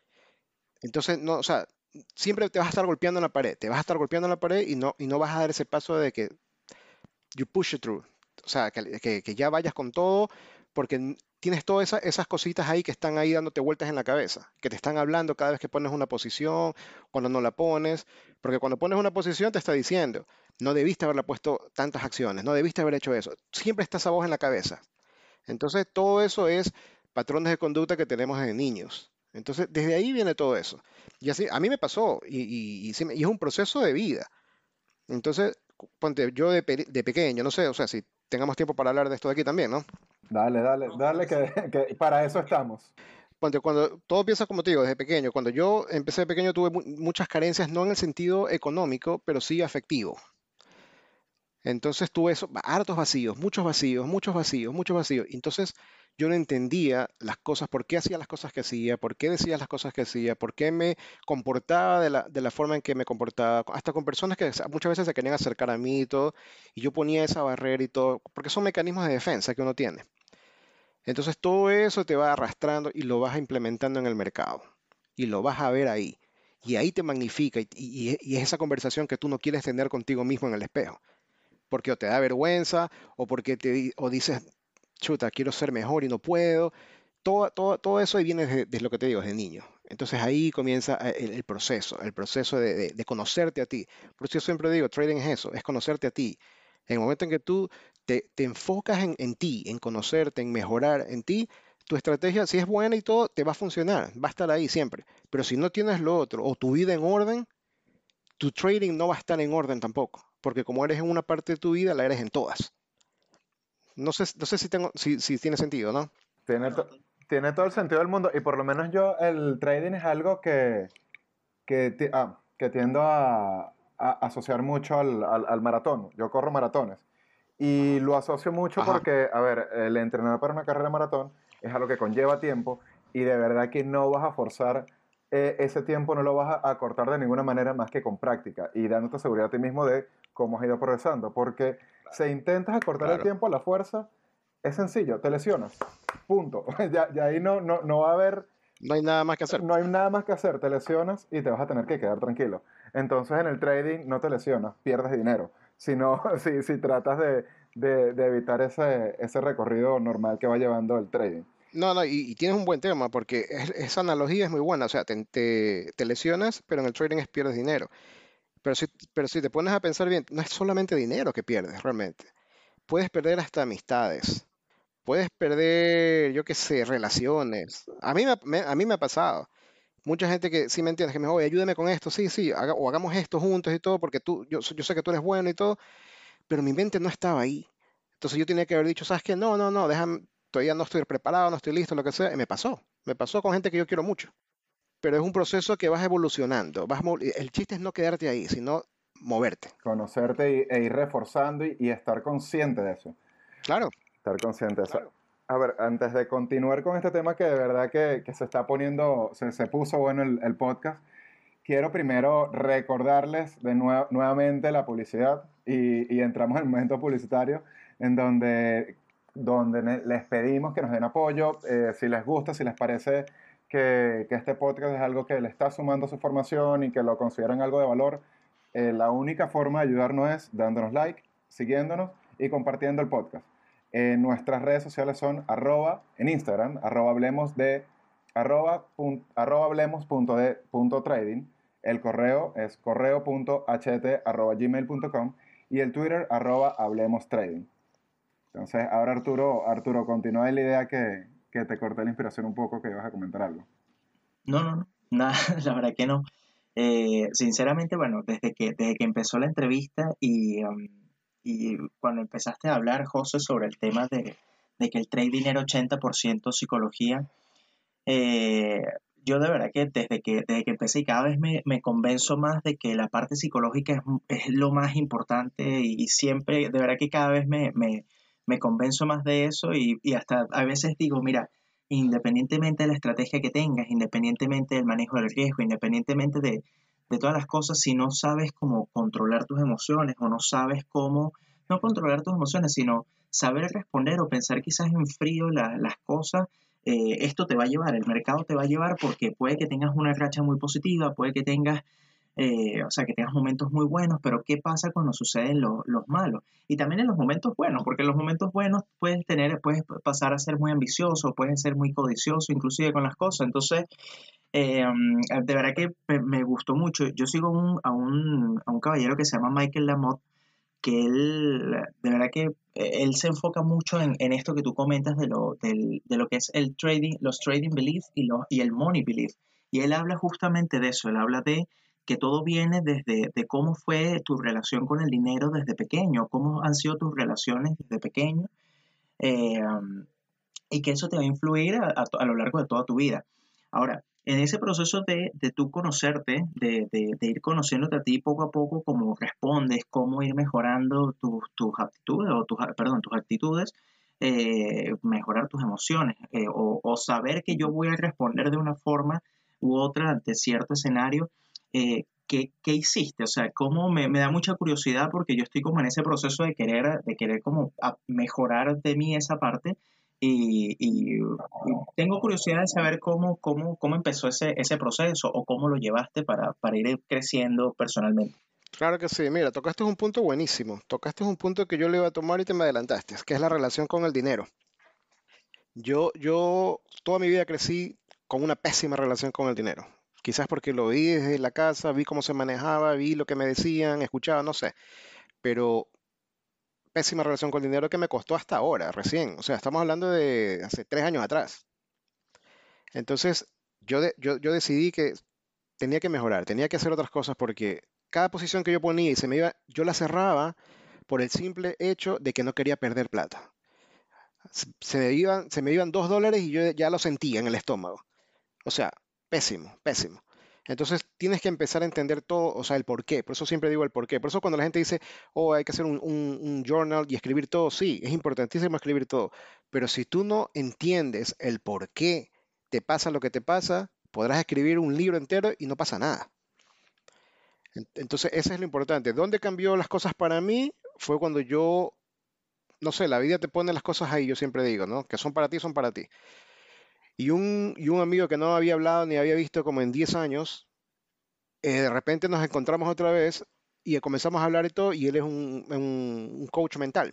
entonces no, o sea, siempre te vas a estar golpeando en la pared, te vas a estar golpeando en la pared y no, y no vas a dar ese paso de que you push it through. O sea, que, que, ya vayas con todo, porque tienes todas esas, cositas ahí que están ahí dándote vueltas en la cabeza, que te están hablando cada vez que pones una posición, cuando no la pones, porque cuando pones una posición te está diciendo, no debiste haberla puesto tantas acciones, no debiste haber hecho eso. Siempre está esa voz en la cabeza. Entonces, todo eso es patrones de conducta que tenemos desde niños. Entonces, desde ahí viene todo eso. Y así, a mí me pasó, y, es un proceso de vida. Entonces, ponte, yo de, pequeño, no sé, o sea, si tengamos tiempo para hablar de esto de aquí también, ¿no? Dale, dale, dale, que, para eso estamos. Ponte, cuando todo empieza como te digo, desde pequeño, cuando yo empecé de pequeño tuve muchas carencias, no en el sentido económico, pero sí afectivo. Entonces tuve eso, hartos vacíos, muchos vacíos, muchos vacíos, muchos vacíos. Entonces yo no entendía las cosas, por qué hacía las cosas que hacía, por qué decía las cosas que hacía, por qué me comportaba de la, de la forma en que me comportaba, hasta con personas que muchas veces se querían acercar a mí y todo, y yo ponía esa barrera y todo, porque son mecanismos de defensa que uno tiene. Entonces todo eso te va arrastrando y lo vas implementando en el mercado, y lo vas a ver ahí, y ahí te magnifica, y, es esa conversación que tú no quieres tener contigo mismo en el espejo porque o te da vergüenza o porque te o dices, chuta, quiero ser mejor y no puedo. Todo, todo, todo eso viene de, lo que te digo, desde niño. Entonces ahí comienza eh, el, proceso, el proceso de, conocerte a ti. Por eso yo siempre digo, trading es eso, es conocerte a ti. En el momento en que tú te, enfocas en, en, ti, en conocerte, en mejorar en ti, tu estrategia, si es buena y todo, te va a funcionar, va a estar ahí siempre. Pero si no tienes lo otro o tu vida en orden, tu trading no va a estar en orden tampoco. Porque como eres en una parte de tu vida, la eres en todas. No sé, no sé si, tengo, si, si tiene sentido, ¿no? Tiene, tiene todo el sentido del mundo y por lo menos yo el trading es algo que, que, ah, tiendo a, asociar mucho al, al, maratón. Yo corro maratones y lo asocio mucho porque, a ver, el entrenar para una carrera maratón es algo que conlleva tiempo y de verdad que no vas a forzar eh, ese tiempo, no lo vas a, a, cortar de ninguna manera más que con práctica y dándote seguridad a ti mismo de cómo has ido progresando. Porque se intentas acortar el tiempo a la fuerza, es sencillo, te lesionas. Punto. ya, ya, ahí no, no, no va a haber... No hay nada más que hacer. No hay nada más que hacer, te lesionas y te vas a tener que quedar tranquilo. Entonces en el trading no te lesionas, pierdes dinero, sino si, si tratas de, de, evitar ese, ese recorrido normal que va llevando el trading. No, no, y, tienes un buen tema porque esa analogía es muy buena. O sea, te, te, te, lesionas, pero en el trading es pierdes dinero. Pero si, pero si te pones a pensar bien, no es solamente dinero que pierdes realmente. Puedes perder hasta amistades. Puedes perder, yo qué sé, relaciones. A mí me, a mí me ha pasado. Mucha gente que sí me entiende, que me dice, oye, ayúdame con esto, sí, sí, o hagamos esto juntos y todo, porque tú, yo, yo sé que tú eres bueno y todo, pero mi mente no estaba ahí. Entonces yo tenía que haber dicho, ¿sabes qué? No, no, no, déjame, todavía no estoy preparado, no estoy listo, lo que sea. Y me pasó. Me pasó con gente que yo quiero mucho pero es un proceso que vas evolucionando. Vas, el chiste es no quedarte ahí, sino moverte. Conocerte e ir reforzando y, estar consciente de eso. Claro. Estar consciente de eso. A ver, antes de continuar con este tema que de verdad que, se está poniendo, se, se puso bueno el, podcast, quiero primero recordarles de nuevamente la publicidad y, y, entramos en el momento publicitario en donde, donde les pedimos que nos den apoyo, eh, si les gusta, si les parece que, este podcast es algo que le está sumando su formación y que lo consideran algo de valor, eh, la única forma de ayudarnos es dándonos like, siguiéndonos y compartiendo el podcast. Nuestras redes sociales son arroba, en Instagram, arroba hablemos de, arroba, hablemos punto de, punto trading. El correo es correo.ht arroba gmail.com y el Twitter arroba hablemos trading. Entonces, ahora Arturo, Arturo, continúa la idea que, que te corté la inspiración un poco, que ibas a comentar algo. No, no, no, nada, la verdad que no. Eh, sinceramente, bueno, desde que, desde que empezó la entrevista y, um, y cuando empezaste a hablar, José, sobre el tema de, de que el trading era 80% psicología, eh, yo de verdad que desde que, desde que empecé y cada vez me, me convenzo más de que la parte psicológica es, es, lo más importante y, siempre, de verdad que cada vez me, me, me convenzo más de eso y, hasta a veces digo, mira, independientemente de la estrategia que tengas, independientemente del manejo del riesgo, independientemente de, de todas las cosas si no sabes cómo controlar tus emociones o no sabes cómo, no controlar tus emociones, sino saber responder o pensar quizás en frío las cosas, eh, esto te va a llevar, el mercado te va a llevar porque puede que tengas una racha muy positiva, puede que tengas, eh, o sea, que tengas momentos muy buenos, pero ¿qué pasa cuando suceden los malos? Y también en los momentos buenos, porque en los momentos buenos puedes tener, puedes pasar a ser muy ambicioso, puedes ser muy codicioso, inclusive con las cosas. Entonces, eh, de verdad que me gustó mucho. Yo sigo a, un, a un caballero que se llama Michael Lamotte, que él, de verdad que eh, él se enfoca mucho en, en esto que tú comentas de lo, del, de lo que es el trading, los trading beliefs y, y el money belief. Y él habla justamente de eso, él habla de que todo viene desde de cómo fue tu relación con el dinero desde pequeño, cómo han sido tus relaciones desde pequeño, eh, y que eso te va a influir a, lo largo de toda tu vida. Ahora, en ese proceso de, de tú conocerte, de, de, de, ir conociéndote a ti poco a poco, cómo respondes, cómo ir mejorando tus, tus aptitudes, o tus, perdón, tus actitudes, eh, mejorar tus emociones, eh, o, saber que yo voy a responder de una forma u otra ante cierto escenario, eh, ¿qué, ¿qué, hiciste? O sea, cómo me, me, da mucha curiosidad porque yo estoy como en ese proceso de querer, de querer como mejorar de mí esa parte y, y, tengo curiosidad de saber cómo, cómo, cómo empezó ese, ese proceso o cómo lo llevaste para, para ir creciendo personalmente. Claro que sí, mira, tocaste un punto buenísimo, tocaste un punto que yo le iba a tomar y te me adelantaste, que es la relación con el dinero. Yo, yo toda mi vida crecí con una pésima relación con el dinero. Quizás porque lo vi desde la casa, vi cómo se manejaba, vi lo que me decían, escuchaba, no sé. Pero pésima relación con el dinero que me costó hasta ahora, recién. O sea, estamos hablando de hace tres años atrás. Entonces, yo, yo, yo decidí que tenía que mejorar, tenía que hacer otras cosas porque cada posición que yo ponía y se me iba, yo la cerraba por el simple hecho de que no quería perder plata. Se me iban, se me iban dos dólares y yo ya lo sentía en el estómago. O sea, pésimo, pésimo. Entonces tienes que empezar a entender todo, o sea, el por qué. Por eso siempre digo el por qué. Por eso cuando la gente dice, oh, hay que hacer un, journal y escribir todo, sí, es importantísimo escribir todo. Pero si tú no entiendes el por qué te pasa lo que te pasa, podrás escribir un libro entero y no pasa nada. Entonces, eso es lo importante. ¿Dónde cambió las cosas para mí? Fue cuando yo, no sé, la vida te pone las cosas ahí, yo siempre digo, ¿no? Que son para ti, son para ti. Y un, y un amigo que no había hablado ni había visto como en 10 años, eh, de repente nos encontramos otra vez y comenzamos a hablar y todo, y él es un, un, coach mental.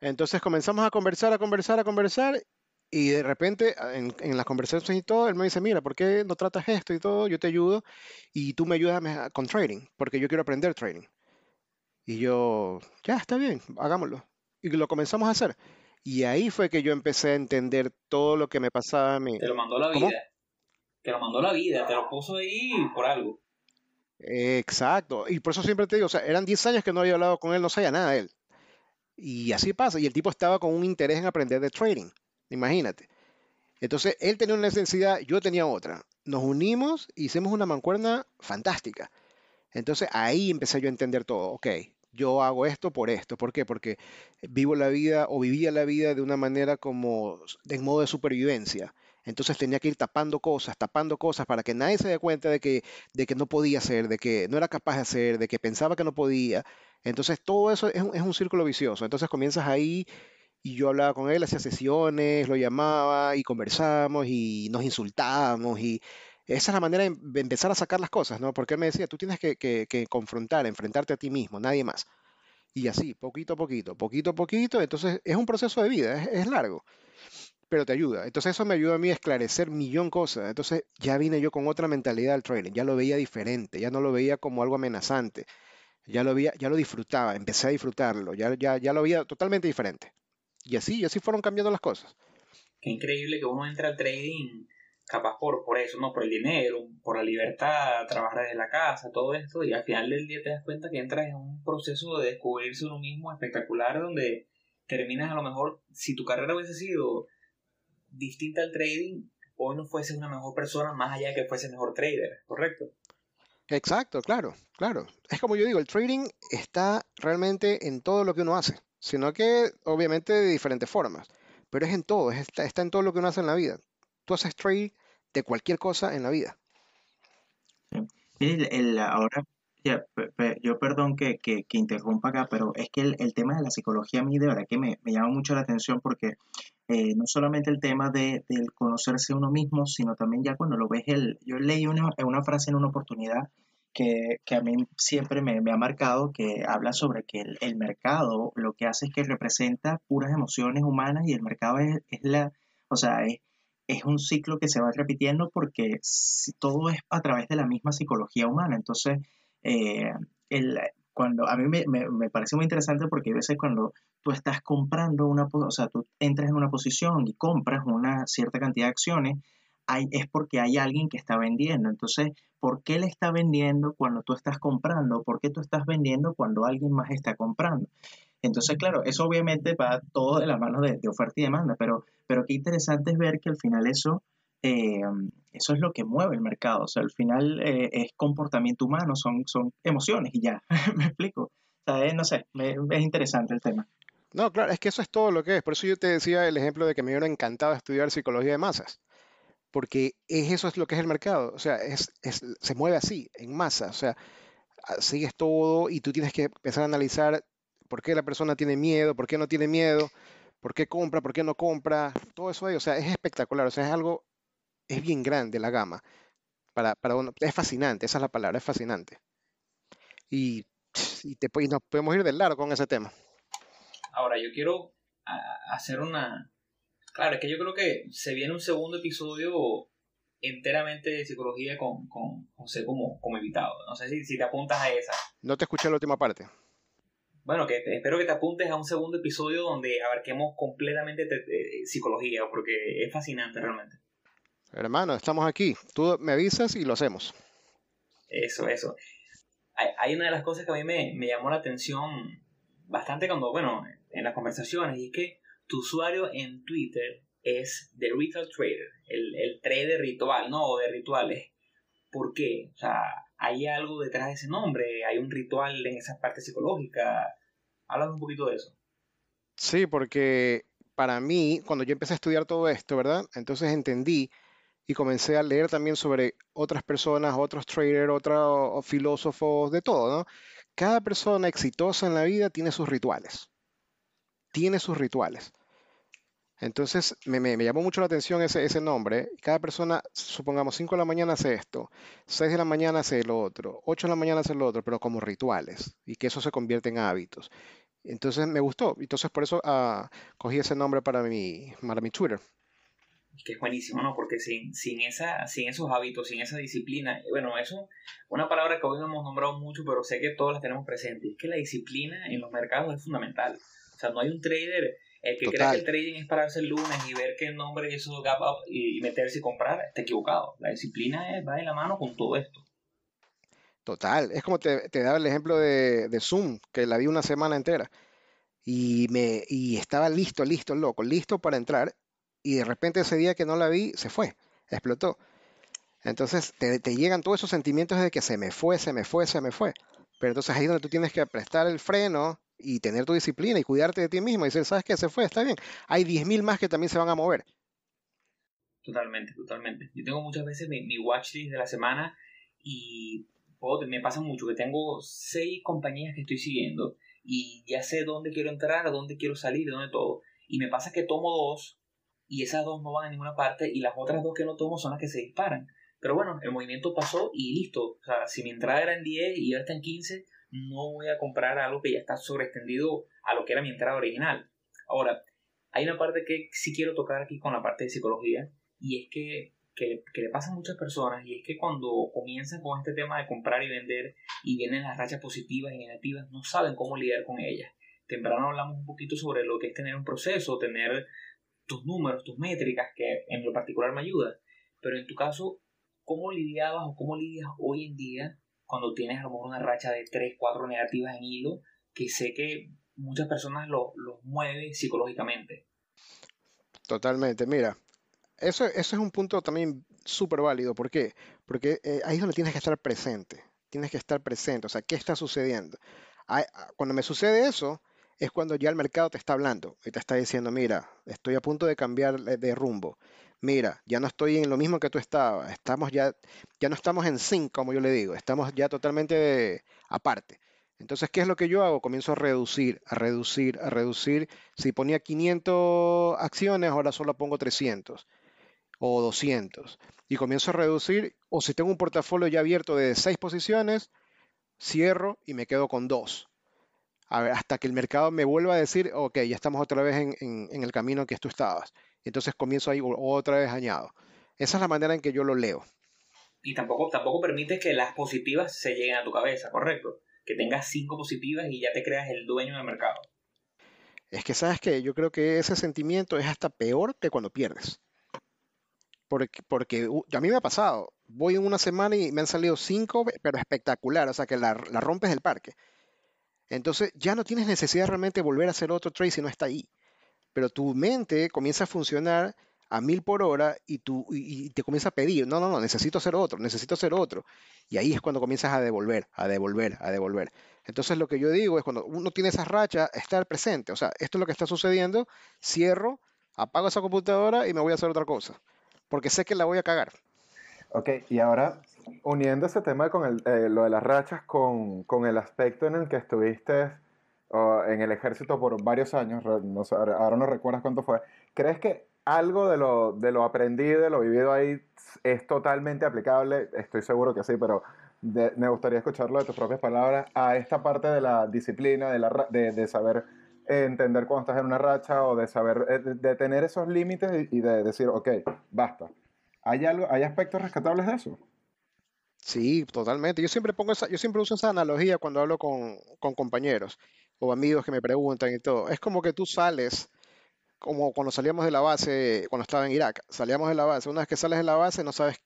Entonces comenzamos a conversar, a conversar, a conversar, y de repente en, en, las conversaciones y todo, él me dice, mira, ¿por qué no tratas esto y todo? Yo te ayudo y tú me ayudas con trading, porque yo quiero aprender trading. Y yo, ya, está bien, hagámoslo. Y lo comenzamos a hacer. Y ahí fue que yo empecé a entender todo lo que me pasaba a mí. Te lo mandó la vida. Te lo mandó la vida, te lo puso ahí por algo. Exacto. Y por eso siempre te digo, o sea, eran 10 años que no había hablado con él, no sabía nada de él. Y así pasa. Y el tipo estaba con un interés en aprender de trading. Imagínate. Entonces, él tenía una necesidad, yo tenía otra. Nos unimos, hicimos una mancuerna fantástica. Entonces ahí empecé yo a entender todo. Ok, yo hago esto por esto. ¿Por qué? Porque vivo la vida o vivía la vida de una manera como en modo de supervivencia. Entonces tenía que ir tapando cosas, tapando cosas para que nadie se dé cuenta de que, de que no podía hacer, de que no era capaz de hacer, de que pensaba que no podía. Entonces todo eso es un, es un círculo vicioso. Entonces comienzas ahí y yo hablaba con él, hacía sesiones, lo llamaba y conversamos y nos insultábamos y esa es la manera de empezar a sacar las cosas, ¿no? Porque él me decía, tú tienes que, confrontar, enfrentarte a ti mismo, nadie más. Y así, poquito a poquito, poquito a poquito, entonces es un proceso de vida, es, largo, pero te ayuda. Entonces eso me ayuda a mí a esclarecer millón cosas. Entonces ya vine yo con otra mentalidad al trading, ya lo veía diferente, ya no lo veía como algo amenazante, ya lo, veía, ya lo disfrutaba, empecé a disfrutarlo, ya, ya, ya lo veía totalmente diferente. Y así, y así fueron cambiando las cosas. Qué increíble que uno entra al trading capaz por, por eso, ¿no? Por el dinero, por la libertad, trabajar desde la casa, todo esto, y al final del día te das cuenta que entras en un proceso de descubrirse uno mismo espectacular donde terminas a lo mejor, si tu carrera hubiese sido distinta al trading, hoy no fueses una mejor persona más allá de que fuese mejor trader, ¿correcto? Exacto, claro, claro. Es como yo digo, el trading está realmente en todo lo que uno hace, sino que obviamente de diferentes formas, pero es en todo, está en todo lo que uno hace en la vida tú haces trade de cualquier cosa en la vida. El, el- ahora, pe- pe- yo perdón que, que, que interrumpa acá, pero es que el, el tema de la psicología a mí de verdad que me, me llama mucho la atención porque eh, no solamente el tema de, del conocerse uno mismo, sino también ya cuando lo ves, el, yo leí una, una frase en una oportunidad que, que a mí siempre me, me ha marcado, que habla sobre que el, el mercado lo que hace es que representa puras emociones humanas y el mercado es, es la, o sea, es, es un ciclo que se va repitiendo porque todo es a través de la misma psicología humana. Entonces, eh, el, cuando a mí me, me- me parece muy interesante porque a veces cuando tú estás comprando una, o sea, tú entras en una posición y compras una cierta cantidad de acciones, es porque hay alguien que está vendiendo. Entonces, ¿por qué le está vendiendo cuando tú estás comprando? ¿Por qué tú estás vendiendo cuando alguien más está comprando? Entonces, claro, eso obviamente va todo de la mano de, de oferta y demanda, pero, pero qué interesante es ver que al final eso, eh, eso es lo que mueve el mercado. O sea, al final eh, es comportamiento humano, son, son emociones y ya, me explico. O sea, eh, no sé, me- es interesante el tema. No, claro, es que eso es todo lo que es. Por eso yo te decía el ejemplo de que me hubiera encantado estudiar psicología de masas, porque es, eso es lo que es el mercado. O sea, es, es- se mueve así, en masa. O sea, sigues todo y tú tienes que empezar a analizar por qué la persona tiene miedo, por qué no tiene miedo, por qué compra, por qué no compra, todo eso ahí. O sea, es espectacular. O sea, es algo, es bien grande la gama. Para, para uno, es fascinante, esa es la palabra, es fascinante. Y, y, te, y nos podemos ir del largo con ese tema. Ahora, yo quiero a- hacer una... Claro, es que yo creo que se viene un segundo episodio enteramente de psicología con, con José como, como invitado. No sé si, si te apuntas a esa. No te escuché la última parte. Bueno, que te- espero que te apuntes a un segundo episodio donde abarquemos completamente te- te- psicología, porque es fascinante realmente. Hermano, estamos aquí. Tú me avisas y lo hacemos. Eso, eso. Hay, hay una de las cosas que a mí me, me llamó la atención bastante cuando, bueno, en las conversaciones, y es que tu usuario en Twitter es The Ritual Trader, el, el trader ritual, ¿no? O de rituales. ¿Por qué? O sea, hay algo detrás de ese nombre, hay un ritual en esa parte psicológica. Háblame un poquito de eso. Sí, porque para mí, cuando yo empecé a estudiar todo esto, ¿verdad? Entonces entendí y comencé a leer también sobre otras personas, otros traders, otros filósofos, de todo. Cada persona exitosa en la vida tiene sus rituales, tiene sus rituales. Entonces me, me- me llamó mucho la atención ese, ese nombre. Cada persona, supongamos, 5 de la mañana hace esto, 6 de la mañana hace lo otro, 8 de la mañana hace lo otro, pero como rituales, y que eso se convierte en hábitos. Entonces me gustó. Entonces por eso ah, cogí ese nombre para mi, para mi Twitter. que es buenísimo, ¿no? Porque sin, sin, esa, sin esos hábitos, sin esa disciplina, bueno, eso, una palabra que hoy no hemos nombrado mucho, pero sé que todos la tenemos presente, es que la disciplina en los mercados es fundamental. O sea, no hay un trader, el que cree que Total. el trading es pararse el lunes y ver que el nombre hizo gap up y, meterse y comprar, está equivocado. La disciplina es- va de la mano con todo esto. Total. Es como te, te daba el ejemplo de, de Zoom, que la vi una semana entera. Y, me, y estaba listo, listo, loco, listo para entrar. Y de repente ese día que no la vi, se fue, explotó. Entonces te, te llegan todos esos sentimientos de que se me fue, se me fue, se me fue. Pero entonces ahí es donde tú tienes que prestar el freno y tener tu disciplina y cuidarte de ti mismo y decir, ¿sabes qué? Se fue, está bien. Hay 10.000 más que también se van a mover. Totalmente, totalmente. Yo tengo muchas veces mi, mi watchlist de la semana y me pasa mucho que tengo seis compañías que estoy siguiendo y ya sé dónde quiero entrar, dónde quiero salir, dónde todo. Y me pasa que tomo dos y esas dos no van a ninguna parte y las otras dos que no tomo son las que se disparan. Pero bueno, el movimiento pasó y listo. O sea, si mi entrada era en 10 y ya está en 15, no voy a comprar algo que ya está sobreextendido a lo que era mi entrada original. Ahora, hay una parte que sí quiero tocar aquí con la parte de psicología y es que, que, que le pasa a muchas personas y es que cuando comienzan con este tema de comprar y vender y vienen las rachas positivas y negativas, no saben cómo lidiar con ellas. Temprano hablamos un poquito sobre lo que es tener un proceso, tener tus números, tus métricas, que en lo particular me ayuda. Pero en tu caso, ¿cómo lidiabas o cómo lidias hoy en día cuando tienes a lo mejor una racha de 3, 4 negativas en hilo que sé que muchas personas lo- los mueve psicológicamente? Totalmente. Mira, eso, eso es un punto también súper válido. ¿Por qué? Porque eh, ahí es donde tienes que estar presente. Tienes que estar presente. O sea, ¿qué está sucediendo? Ay, ah, Cuando me sucede eso, es cuando ya el mercado te está hablando y te está diciendo, mira, estoy a punto de cambiar de de rumbo. Mira, ya no estoy en lo mismo que tú estabas, estamos ya, ya no estamos en sync, como yo le digo, estamos ya totalmente aparte. Entonces, ¿qué es lo que yo hago? Comienzo a reducir, a reducir, a reducir. Si ponía 500 acciones, ahora solo pongo 300 o 200. Y comienzo a reducir, o si tengo un portafolio ya abierto de 6 posiciones, cierro y me quedo con 2. A ver, hasta que el mercado me vuelva a decir, ok, ya estamos otra vez en, en el camino que tú estabas. Entonces comienzo ahí otra vez añado. Esa es la manera en que yo lo leo. Y tampoco, tampoco permites que las positivas se lleguen a tu cabeza, ¿correcto? Que tengas cinco positivas y ya te creas el dueño del mercado. Es que, ¿sabes qué? Yo creo que ese sentimiento es hasta peor que cuando pierdes. Porque, porque a mí me ha pasado. Voy en una semana y me han salido cinco, pero espectacular. O sea, que la, la rompes del parque. Entonces ya no tienes necesidad realmente de volver a hacer otro trade si no está ahí. Pero tu mente comienza a funcionar a mil por hora y, tú, y, te comienza a pedir, no, no, no, necesito hacer otro, necesito hacer otro. Y ahí es cuando comienzas a devolver, a devolver, a devolver. Entonces lo que yo digo es cuando uno tiene esa racha, estar presente. O sea, esto es lo que está sucediendo, cierro, apago esa computadora y me voy a hacer otra cosa. Porque sé que la voy a cagar. Ok, y ahora uniendo ese tema con el, eh, lo de las rachas con, con, el aspecto en el que estuviste en el ejército por varios años, no ahora no recuerdas cuánto fue, ¿crees que algo de lo, de lo aprendido, de lo vivido ahí es totalmente aplicable? Estoy seguro que sí, pero me gustaría escucharlo de tus propias palabras a esta parte de la disciplina, de, la, de, de saber entender cuando estás en una racha o de saber, eh, de, tener esos límites y, de decir, ok, basta. ¿Hay, algo, ¿Hay aspectos rescatables de eso? Sí, totalmente. Yo siempre pongo esa, yo siempre uso esa analogía cuando hablo con, con compañeros o amigos que me preguntan y todo. Es como que tú sales, como cuando salíamos de la base, cuando estaba en Irak, salíamos de la base. Una vez que sales de la base, no sabes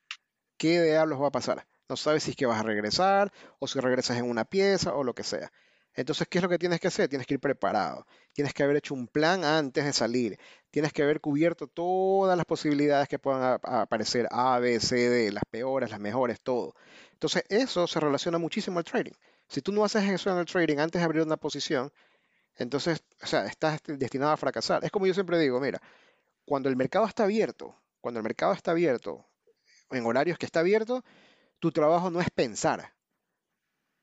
qué diablos va a pasar. No sabes si es que vas a regresar o si regresas en una pieza o lo que sea. Entonces, ¿qué es lo que tienes que hacer? Tienes que ir preparado. Tienes que haber hecho un plan antes de salir. Tienes que haber cubierto todas las posibilidades que puedan aparecer, A, B, C, D, las peores, las mejores, todo. Entonces, eso se relaciona muchísimo al trading. Si tú no haces eso en el trading antes de abrir una posición, entonces, o sea, estás destinado a fracasar. Es como yo siempre digo, mira, cuando el mercado está abierto, cuando el mercado está abierto, en horarios que está abierto, tu trabajo no es pensar,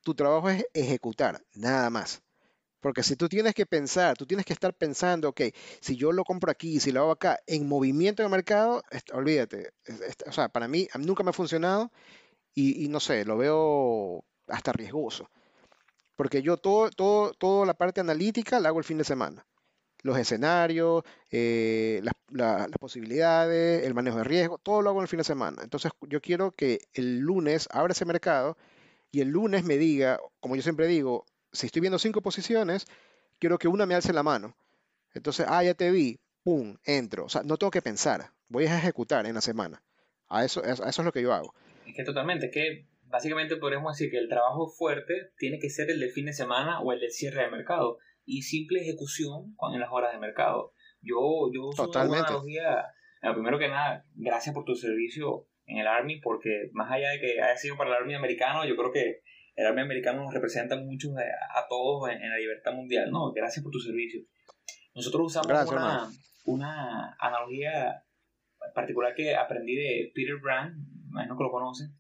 tu trabajo es ejecutar, nada más. Porque si tú tienes que pensar, tú tienes que estar pensando, ok, si yo lo compro aquí, si lo hago acá, en movimiento de mercado, olvídate. O sea, para mí nunca me ha funcionado y, no sé, lo veo hasta riesgoso. Porque yo todo, todo, toda la parte analítica la hago el fin de semana. Los escenarios, eh, las posibilidades, el manejo de riesgo, todo lo hago el fin de semana. Entonces yo quiero que el lunes abra ese mercado y el lunes me diga, como yo siempre digo, si estoy viendo cinco posiciones, quiero que una me alce la mano. Entonces, ah, ya te vi, pum, entro. O sea, no tengo que pensar, voy a ejecutar en la semana. A eso, a eso es lo que yo hago. Es que totalmente, que básicamente podríamos decir que el trabajo fuerte tiene que ser el del fin de semana o el del cierre de mercado y simple ejecución en las horas de mercado. Yo, yo uso una analogía, primero que nada, gracias por tu servicio en el Army, porque más allá de que haya sido para el Army americano, yo creo que el Army americano nos representa mucho a, todos en, la libertad mundial. No, gracias por tu servicio. Nosotros usamos una, una, analogía particular que aprendí de Peter Brand, imagino que lo conocen,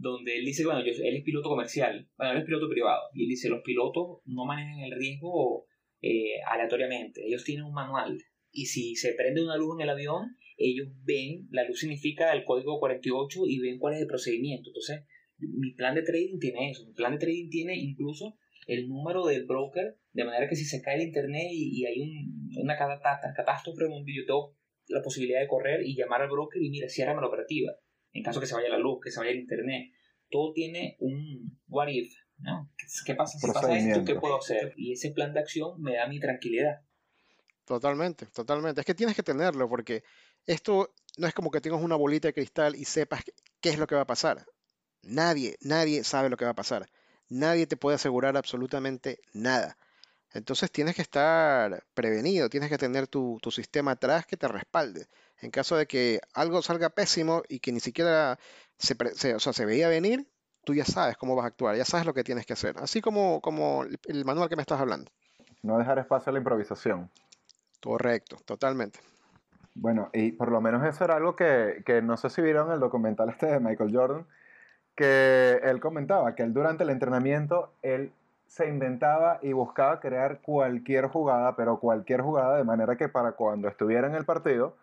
donde él dice, bueno, yo, él es piloto comercial, bueno, él es piloto privado, y él dice, los pilotos no manejan el riesgo eh, aleatoriamente, ellos tienen un manual, y si se prende una luz en el avión, ellos ven, la luz significa el código 48 y ven cuál es el procedimiento. Entonces, mi plan de trading tiene eso. Mi plan de trading tiene incluso el número del broker, de manera que si se cae el internet y, hay un, una catástrofe yo tengo la posibilidad de correr y llamar al broker y mira, cierra la operativa. En caso que se vaya la luz, que se vaya el internet. Todo tiene un what if, ¿no? ¿Qué pasa si pasa esto? ¿Qué puedo hacer? Y ese plan de acción me da mi tranquilidad. Totalmente, totalmente. Es que tienes que tenerlo porque esto no es como que tengas una bolita de cristal y sepas qué es lo que va a pasar. Nadie, nadie sabe lo que va a pasar. Nadie te puede asegurar absolutamente nada. Entonces tienes que estar prevenido, tienes que tener tu, sistema atrás que te respalde. En caso de que algo salga pésimo y que ni siquiera se, se veía venir, tú ya sabes cómo vas a actuar, ya sabes lo que tienes que hacer. Así como, como el manual que me estás hablando. No dejar espacio a la improvisación. Correcto, totalmente. Bueno, y por lo menos eso era algo que, que no sé si vieron el documental este de Michael Jordan, que él comentaba que él durante el entrenamiento, él se inventaba y buscaba crear cualquier jugada, pero cualquier jugada de manera que para cuando estuviera en el partido,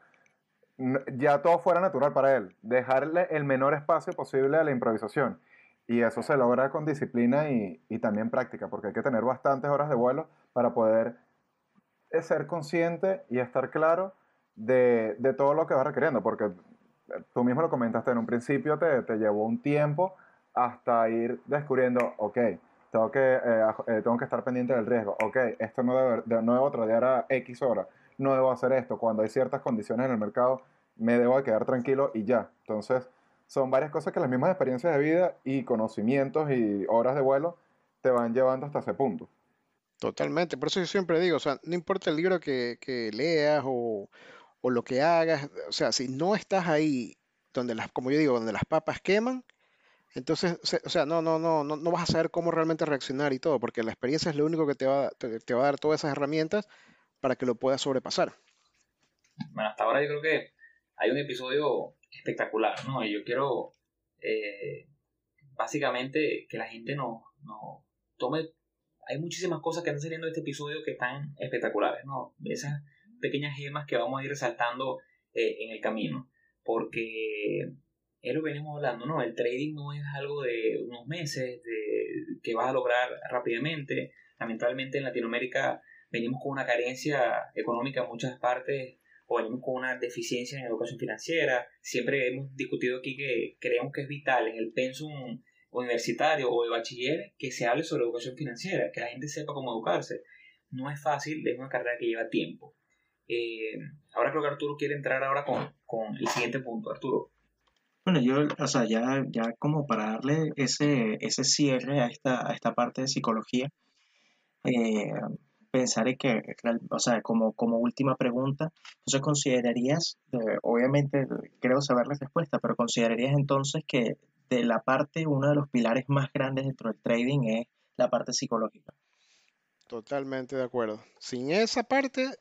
ya todo fuera natural para él, dejarle el menor espacio posible a la improvisación. Y eso se logra con disciplina y, y también práctica, porque hay que tener bastantes horas de vuelo para poder eh, ser consciente y estar claro de, de todo lo que va requiriendo, porque eh, tú mismo lo comentaste en un principio, te, te llevó un tiempo hasta ir descubriendo, ok, tengo que, eh, eh, tengo que estar pendiente del riesgo. Ok, esto no, debe, no debo tradear a X hora, no debo hacer esto. Cuando hay ciertas condiciones en el mercado, me debo de quedar tranquilo y ya. Entonces, son varias cosas que las mismas experiencias de vida y conocimientos y horas de vuelo te van llevando hasta ese punto. Totalmente, por eso yo siempre digo, o sea, no importa el libro que, que leas o, o, lo que hagas, o sea, si no estás ahí donde las, como yo digo, donde las papas queman, entonces, o sea, no, no, no, no, vas a saber cómo realmente reaccionar y todo, porque la experiencia es lo único que te va, te, va a dar todas esas herramientas para que lo puedas sobrepasar. Bueno, hasta ahora yo creo que hay un episodio espectacular, ¿no? Y yo quiero eh, básicamente que la gente no, no tome... Hay muchísimas cosas que están saliendo de este episodio que están espectaculares, ¿no? Esas pequeñas gemas que vamos a ir resaltando eh, en el camino, porque es lo que venimos hablando, ¿no? El trading no es algo de unos meses, de, que vas a lograr rápidamente. Lamentablemente en Latinoamérica venimos con una carencia económica en muchas partes o venimos con una deficiencia en educación financiera. Siempre hemos discutido aquí que creemos que es vital en el pensum universitario o de bachiller que se hable sobre educación financiera, que la gente sepa cómo educarse. No es fácil, es una carrera que lleva tiempo. Eh, ahora creo que Arturo quiere entrar ahora con, con el siguiente punto. Arturo. Bueno, yo, o sea, ya, ya como para darle ese, ese cierre a esta, a esta parte de psicología, eh, pensaré que, o sea, como, como última pregunta, entonces considerarías, obviamente creo saber la respuesta, pero considerarías entonces que de la parte, uno de los pilares más grandes dentro del trading es la parte psicológica. Totalmente de acuerdo. Sin esa parte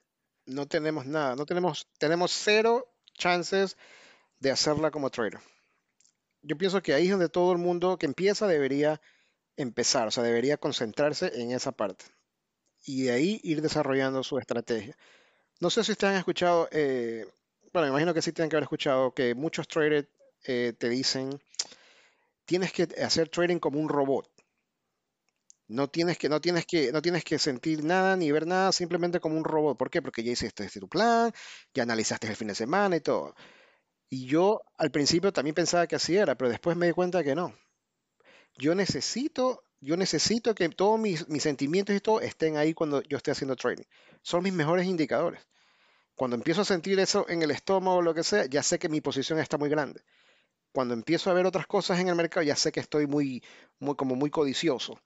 no tenemos nada, no tenemos, tenemos cero chances de hacerla como trader yo pienso que ahí es donde todo el mundo que empieza debería empezar, o sea, debería concentrarse en esa parte y de ahí ir desarrollando su estrategia. No sé si ustedes han escuchado, eh, bueno, me imagino que sí tienen que haber escuchado que muchos traders eh, te dicen, tienes que hacer trading como un robot. No tienes, que, no, tienes que, no tienes que sentir nada ni ver nada, simplemente como un robot. ¿Por qué? Porque ya hiciste tu plan, ya analizaste el fin de semana y todo. Y yo al principio también pensaba que así era, pero después me di cuenta que no. Yo necesito, yo necesito que todos mis, sentimientos y todo estén ahí cuando yo esté haciendo trading. Son mis mejores indicadores. Cuando empiezo a sentir eso en el estómago o lo que sea, ya sé que mi posición está muy grande. Cuando empiezo a ver otras cosas en el mercado, ya sé que estoy muy, muy como muy codicioso.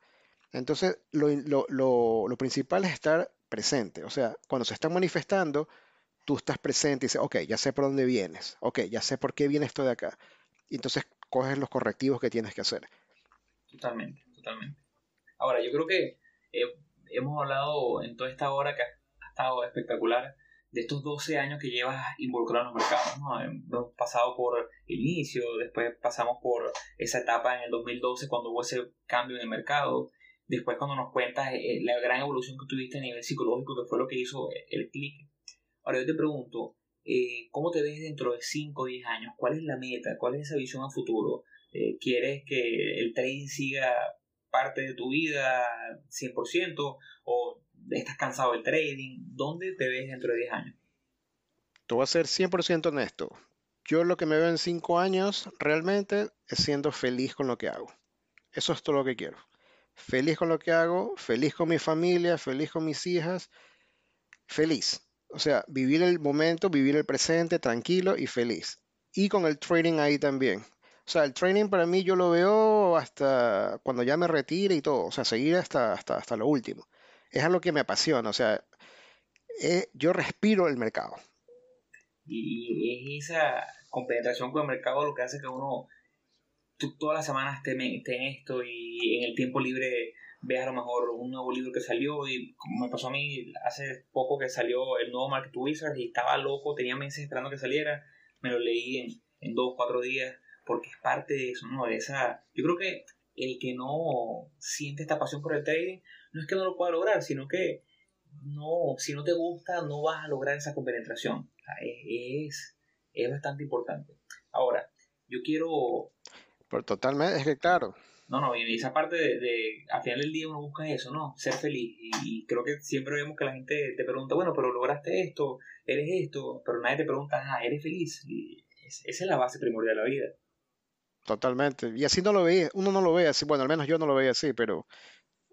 Entonces, lo, principal es estar presente. O sea, cuando se están manifestando, tú estás presente y dices, ok, ya sé por dónde vienes, ok, ya sé por qué viene esto de acá. Y entonces coges los correctivos que tienes que hacer. Totalmente, totalmente. Ahora, yo creo que eh, hemos hablado en toda esta hora que ha, estado espectacular de estos 12 años que llevas involucrado en los mercados. ¿no? Hemos pasado por el inicio, después pasamos por esa etapa en el 2012 cuando hubo ese cambio en el mercado, después cuando nos cuentas eh, la gran evolución que tuviste a nivel psicológico, que fue lo que hizo el clic Ahora yo te pregunto, eh, ¿cómo te ves dentro de 5 o 10 años? ¿Cuál es la meta? ¿Cuál es esa visión a futuro? Eh, ¿Quieres que el trading siga parte de tu vida 100% o estás cansado del trading? ¿Dónde te ves dentro de 10 años? Te voy a ser 100% honesto. Yo lo que me veo en 5 años realmente es siendo feliz con lo que hago. Eso es todo lo que quiero. Feliz con lo que hago, feliz con mi familia, feliz con mis hijas, feliz. O sea, vivir el momento, vivir el presente tranquilo y feliz. Y con el trading ahí también. O sea, el training para mí yo lo veo hasta cuando ya me retire y todo. O sea, seguir hasta, hasta, hasta lo último. Es algo que me apasiona. O sea, eh, yo respiro el mercado. Y, es esa compenetración con el mercado lo que hace que uno tú todas las semanas esté, en esto y en el tiempo libre veas a lo mejor un nuevo libro que salió y como me pasó a mí hace poco que salió el nuevo Market Wizard y estaba loco, tenía meses esperando que saliera, me lo leí en, en dos cuatro días porque es parte de eso, ¿no? De esa, yo creo que el que no siente esta pasión por el trading no es que no lo pueda lograr, sino que no, si no te gusta, no vas a lograr esa compenetración. es, es bastante importante. Ahora, yo quiero... Por totalmente, es que claro, no, no, y esa parte de, de, al final del día uno busca eso, ¿no? Ser feliz. Y, creo que siempre vemos que la gente te pregunta, bueno, pero lograste esto, eres esto, pero nadie te pregunta, ah, eres feliz. Y esa es la base primordial de la vida. Totalmente. Y así no lo veía, uno no lo ve así, bueno, al menos yo no lo veía así, pero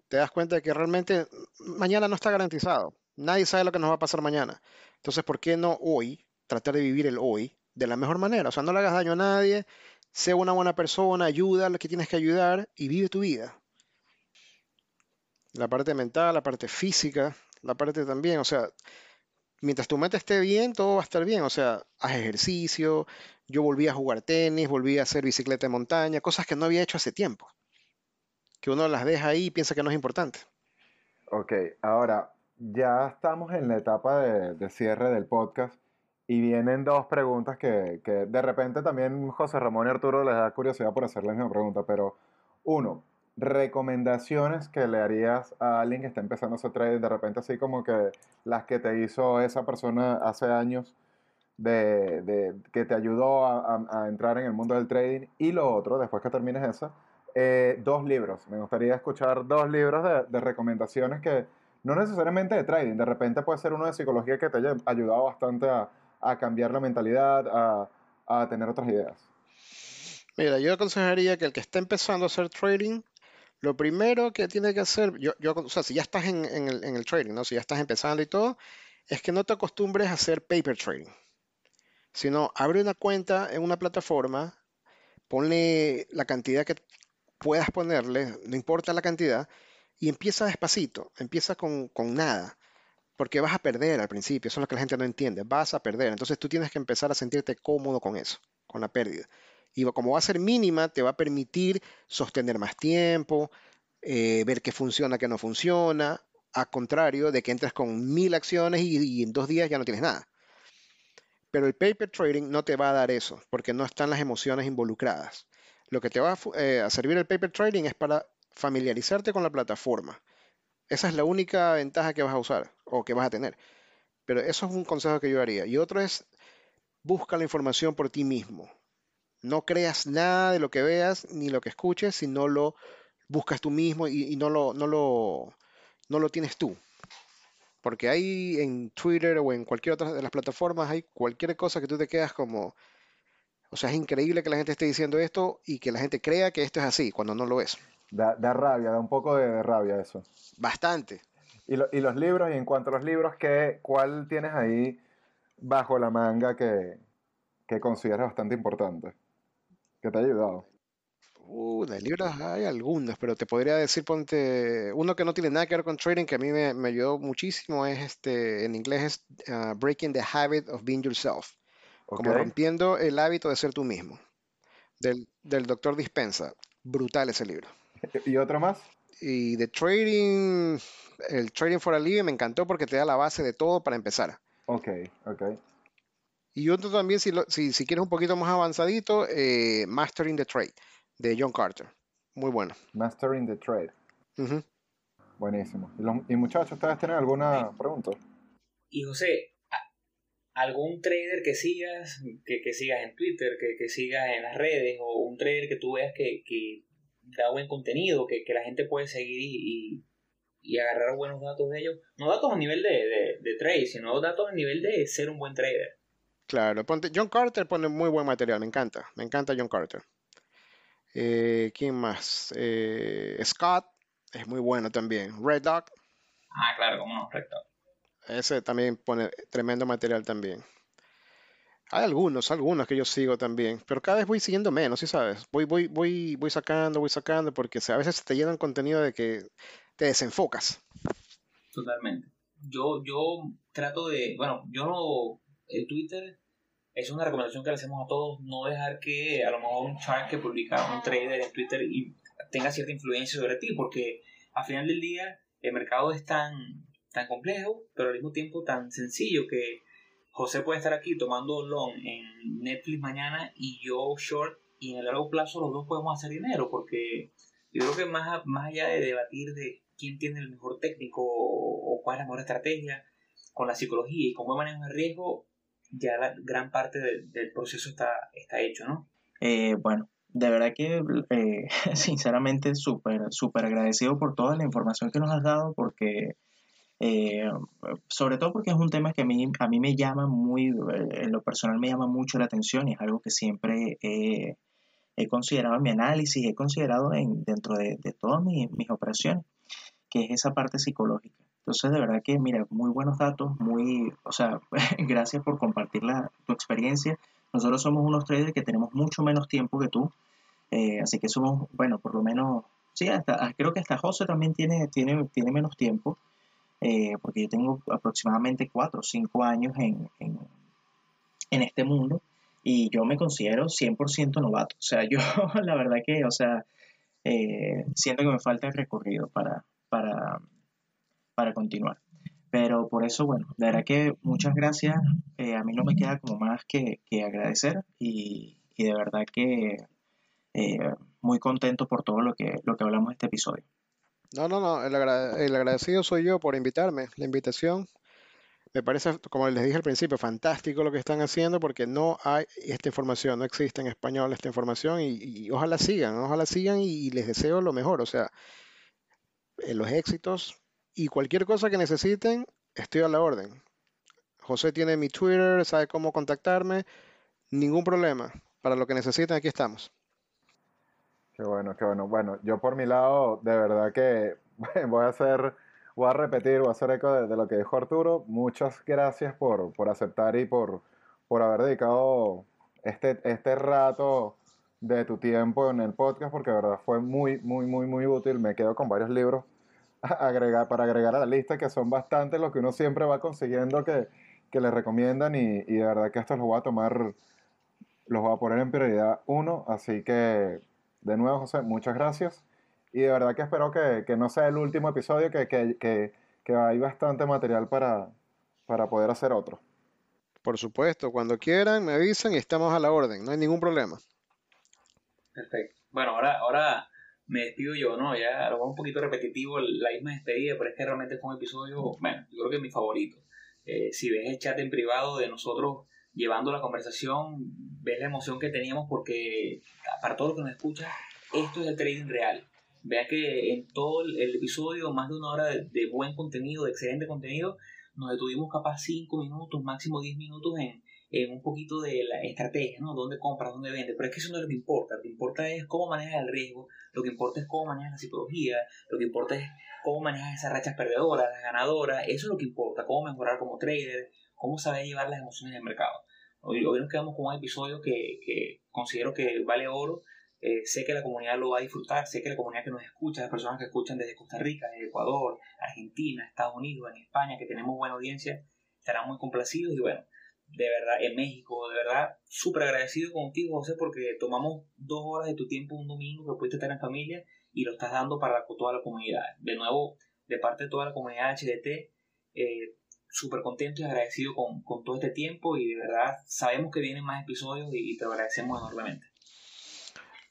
te das cuenta de que realmente mañana no está garantizado. Nadie sabe lo que nos va a pasar mañana. Entonces, ¿por qué no hoy tratar de vivir el hoy de la mejor manera? O sea, no le hagas daño a nadie, Sé una buena persona, ayuda a lo que tienes que ayudar y vive tu vida. La parte mental, la parte física, la parte también, o sea, mientras tu mente esté bien, todo va a estar bien. O sea, haz ejercicio, yo volví a jugar tenis, volví a hacer bicicleta de montaña, cosas que no había hecho hace tiempo. Que uno las deja ahí y piensa que no es importante. Ok, ahora ya estamos en la etapa de, cierre del podcast. Y vienen dos preguntas que, que, de repente también José Ramón y Arturo les da curiosidad por hacer la misma pregunta, pero uno, recomendaciones que le harías a alguien que está empezando a hacer trading, de repente así como que las que te hizo esa persona hace años, de, de que te ayudó a, a, entrar en el mundo del trading. Y lo otro, después que termines esa, eh, dos libros. Me gustaría escuchar dos libros de, de recomendaciones que no necesariamente de trading, de repente puede ser uno de psicología que te haya ayudado bastante a a cambiar la mentalidad, a, a tener otras ideas? Mira, yo aconsejaría que el que está empezando a hacer trading, lo primero que tiene que hacer, yo, yo o sea, si ya estás en, en, el, en, el, trading, ¿no? si ya estás empezando y todo, es que no te acostumbres a hacer paper trading, sino abre una cuenta en una plataforma, ponle la cantidad que puedas ponerle, no importa la cantidad, y empieza despacito, empieza con, con nada porque vas a perder al principio, eso es lo que la gente no entiende, vas a perder, entonces tú tienes que empezar a sentirte cómodo con eso, con la pérdida. Y como va a ser mínima, te va a permitir sostener más tiempo, eh, ver qué funciona, qué no funciona, a contrario de que entres con mil acciones y, en dos días ya no tienes nada. Pero el paper trading no te va a dar eso, porque no están las emociones involucradas. Lo que te va a, eh, a servir el paper trading es para familiarizarte con la plataforma esa es la única ventaja que vas a usar o que vas a tener. Pero eso es un consejo que yo haría. Y otro es, busca la información por ti mismo. No creas nada de lo que veas ni lo que escuches, si no lo buscas tú mismo y, no, lo, no, lo, no lo tienes tú. Porque hay en Twitter o en cualquier otra de las plataformas, hay cualquier cosa que tú te quedas como... O sea, es increíble que la gente esté diciendo esto y que la gente crea que esto es así, cuando no lo es. Da, rabia, da un poco de, rabia eso. Bastante. Y, y, los libros, y en cuanto a los libros, ¿qué, ¿cuál tienes ahí bajo la manga que, que consideras bastante importante? Que te ha ayudado. Uh, de libros hay algunos, pero te podría decir, ponte, uno que no tiene nada que ver con trading, que a mí me, me ayudó muchísimo, es este, en inglés es uh, Breaking the Habit of Being Yourself, como rompiendo el hábito de ser tú mismo, del, del doctor Dispensa. Brutal ese libro. ¿Y otro más? Y de trading, el Trading for a Living me encantó porque te da la base de todo para empezar. Ok, ok. Y otro también, si, si, si, quieres un poquito más avanzadito, eh, Mastering the Trade, de John Carter. Muy bueno. Mastering the Trade. Buenísimo. ¿Y, muchachos, ustedes tienen alguna pregunta? Y José, ¿algún trader que sigas, que, que sigas en Twitter, que, que, sigas en las redes, o un trader que tú veas que, que da buen contenido, que, que la gente puede seguir y, y, agarrar buenos datos de ellos. No datos a nivel de, de, de, trade, sino datos a nivel de ser un buen trader. Claro, ponte, John Carter pone muy buen material, me encanta, me encanta John Carter. Eh, ¿Quién más? Eh, Scott es muy bueno también. Red Dog. Ah, claro, como no, Red Dog. Ese también pone tremendo material también. Hay algunos, algunos que yo sigo también, pero cada vez voy siguiendo menos, ¿sí sabes? Voy, voy, voy, voy sacando, voy sacando, porque a veces te llenan contenido de que te desenfocas. Totalmente. Yo, yo trato de, bueno, yo no, el Twitter es una recomendación que le hacemos a todos, no dejar que a lo mejor un chart que publica un trader en Twitter y tenga cierta influencia sobre ti, porque al final del día el mercado es tan, tan complejo, pero al mismo tiempo tan sencillo que José puede estar aquí tomando long en Netflix mañana y yo short y en el largo plazo los dos podemos hacer dinero porque yo creo que más, más allá de debatir de quién tiene el mejor técnico o, cuál es la mejor estrategia con la psicología y con buen manejo de riesgo, ya gran parte del proceso está, está hecho, ¿no? Eh, bueno, de verdad que eh, sinceramente súper, súper agradecido por toda la información que nos has dado porque eh, sobre todo porque es un tema que a mí, a mí me llama muy, en lo personal me llama mucho la atención y es algo que siempre he, considerado en mi análisis, he considerado en, dentro de, todas mis, mis, operaciones, que es esa parte psicológica. Entonces, de verdad que, mira, muy buenos datos, muy, o sea, gracias por compartir la, tu experiencia. Nosotros somos unos traders que tenemos mucho menos tiempo que tú, eh, así que somos, bueno, por lo menos, sí, hasta, creo que hasta José también tiene, tiene, tiene menos tiempo, eh, porque yo tengo aproximadamente 4 o 5 años en, en, en, este mundo y yo me considero 100% novato. O sea, yo la verdad que, o sea, eh, siento que me falta el recorrido para, para, para continuar. Pero por eso, bueno, de verdad que muchas gracias. a mí no me queda como más que, que agradecer y, y de verdad que eh, muy contento por todo lo que, lo que hablamos en este episodio. No, no, no, el, agradecido soy yo por invitarme, la invitación. Me parece, como les dije al principio, fantástico lo que están haciendo porque no hay esta información, no existe en español esta información y, ojalá sigan, ojalá sigan y, les deseo lo mejor, o sea, eh, los éxitos y cualquier cosa que necesiten, estoy a la orden. José tiene mi Twitter, sabe cómo contactarme, ningún problema. Para lo que necesiten, aquí estamos. Qué bueno, qué bueno. Bueno, yo por mi lado, de verdad que voy a hacer, voy a repetir, voy a hacer eco de, lo que dijo Arturo. Muchas gracias por, por aceptar y por, por haber dedicado este, este rato de tu tiempo en el podcast, porque de verdad fue muy, muy, muy, muy útil. Me quedo con varios libros agregar, para agregar a la lista, que son bastante lo que uno siempre va consiguiendo que, que le recomiendan y, y de verdad que estos los voy a tomar, los voy a poner en prioridad uno, así que de nuevo, José, muchas gracias. Y de verdad que espero que, no sea el último episodio, que, que, hay bastante material para, para poder hacer otro. Por supuesto, cuando quieran me avisan y estamos a la orden, no hay ningún problema. Perfecto. Bueno, ahora, ahora me despido yo, ¿no? Ya lo un poquito repetitivo, la misma despedida, pero es que realmente fue un episodio, bueno, yo creo que es mi favorito. Eh, si ves el chat en privado de nosotros llevando la conversación, ves la emoción que teníamos porque para todo lo que nos escucha, esto es el trading real. Vea que en todo el episodio, más de una hora de, buen contenido, de excelente contenido, nos detuvimos capaz 5 minutos, máximo 10 minutos en, en, un poquito de la estrategia, ¿no? Dónde compras, dónde vendes. Pero es que eso no es lo que importa. Lo que importa es cómo manejas el riesgo, lo que importa es cómo manejas la psicología, lo que importa es cómo manejas esas rachas perdedoras, las ganadoras. Eso es lo que importa, cómo mejorar como trader, cómo saber llevar las emociones del mercado. Hoy, hoy nos quedamos con un episodio que, que considero que vale oro. Eh, sé que la comunidad lo va a disfrutar, sé que la comunidad que nos escucha, las personas que escuchan desde Costa Rica, desde Ecuador, Argentina, Estados Unidos, en España, que tenemos buena audiencia, estarán muy complacidos y bueno, de verdad, en México, de verdad, súper agradecido contigo, José, porque tomamos dos horas de tu tiempo un domingo que pudiste estar en familia y lo estás dando para toda la comunidad. De nuevo, de parte de toda la comunidad HDT, eh, súper contento y agradecido con, con, todo este tiempo y de verdad sabemos que vienen más episodios y, te agradecemos enormemente.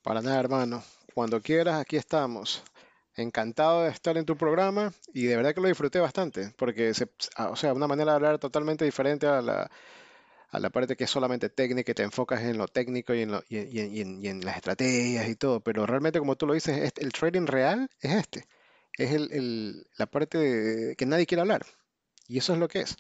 Para nada, hermano. Cuando quieras, aquí estamos. Encantado de estar en tu programa y de verdad que lo disfruté bastante, porque, o sea, una manera de hablar totalmente diferente a la, a la parte que es solamente técnica, y te enfocas en lo técnico y en, lo, y, y, y en, las estrategias y todo, pero realmente como tú lo dices, el trading real es este, es el, el, la parte que nadie quiere hablar, y eso es lo que es.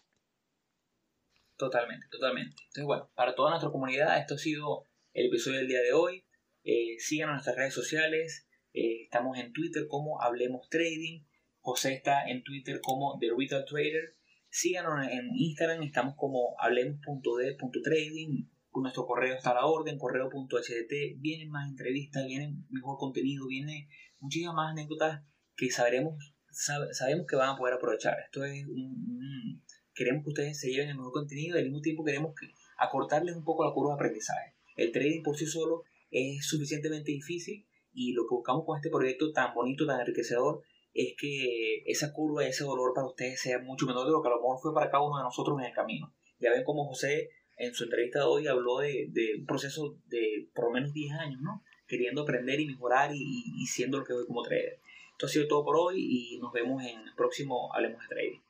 Totalmente, totalmente. Entonces, bueno, para toda nuestra comunidad, esto ha sido el episodio del día de hoy. Eh, síganos en nuestras redes sociales. Eh, estamos en Twitter como Hablemos Trading. José está en Twitter como The Retail Trader. Síganos en Instagram, estamos como hablemos.d.trading. Nuestro correo está a la orden, correo.hdt. Vienen más entrevistas, viene mejor contenido, viene muchísimas más anécdotas que sabremos sabemos que van a poder aprovechar. Esto es un, queremos que ustedes se lleven el mejor contenido y al mismo tiempo queremos que acortarles un poco la curva de aprendizaje. El trading por sí solo es suficientemente difícil y lo que buscamos con este proyecto tan bonito, tan enriquecedor, es que esa curva y ese dolor para ustedes sea mucho menor de lo que a lo mejor fue para cada uno de nosotros en el camino. Ya ven como José en su entrevista de hoy habló de, un proceso de por lo menos 10 años, ¿no? Queriendo aprender y mejorar y, y siendo lo que hoy como trader. Esto ha sido todo por hoy y nos vemos en el próximo Hablemos de Trading.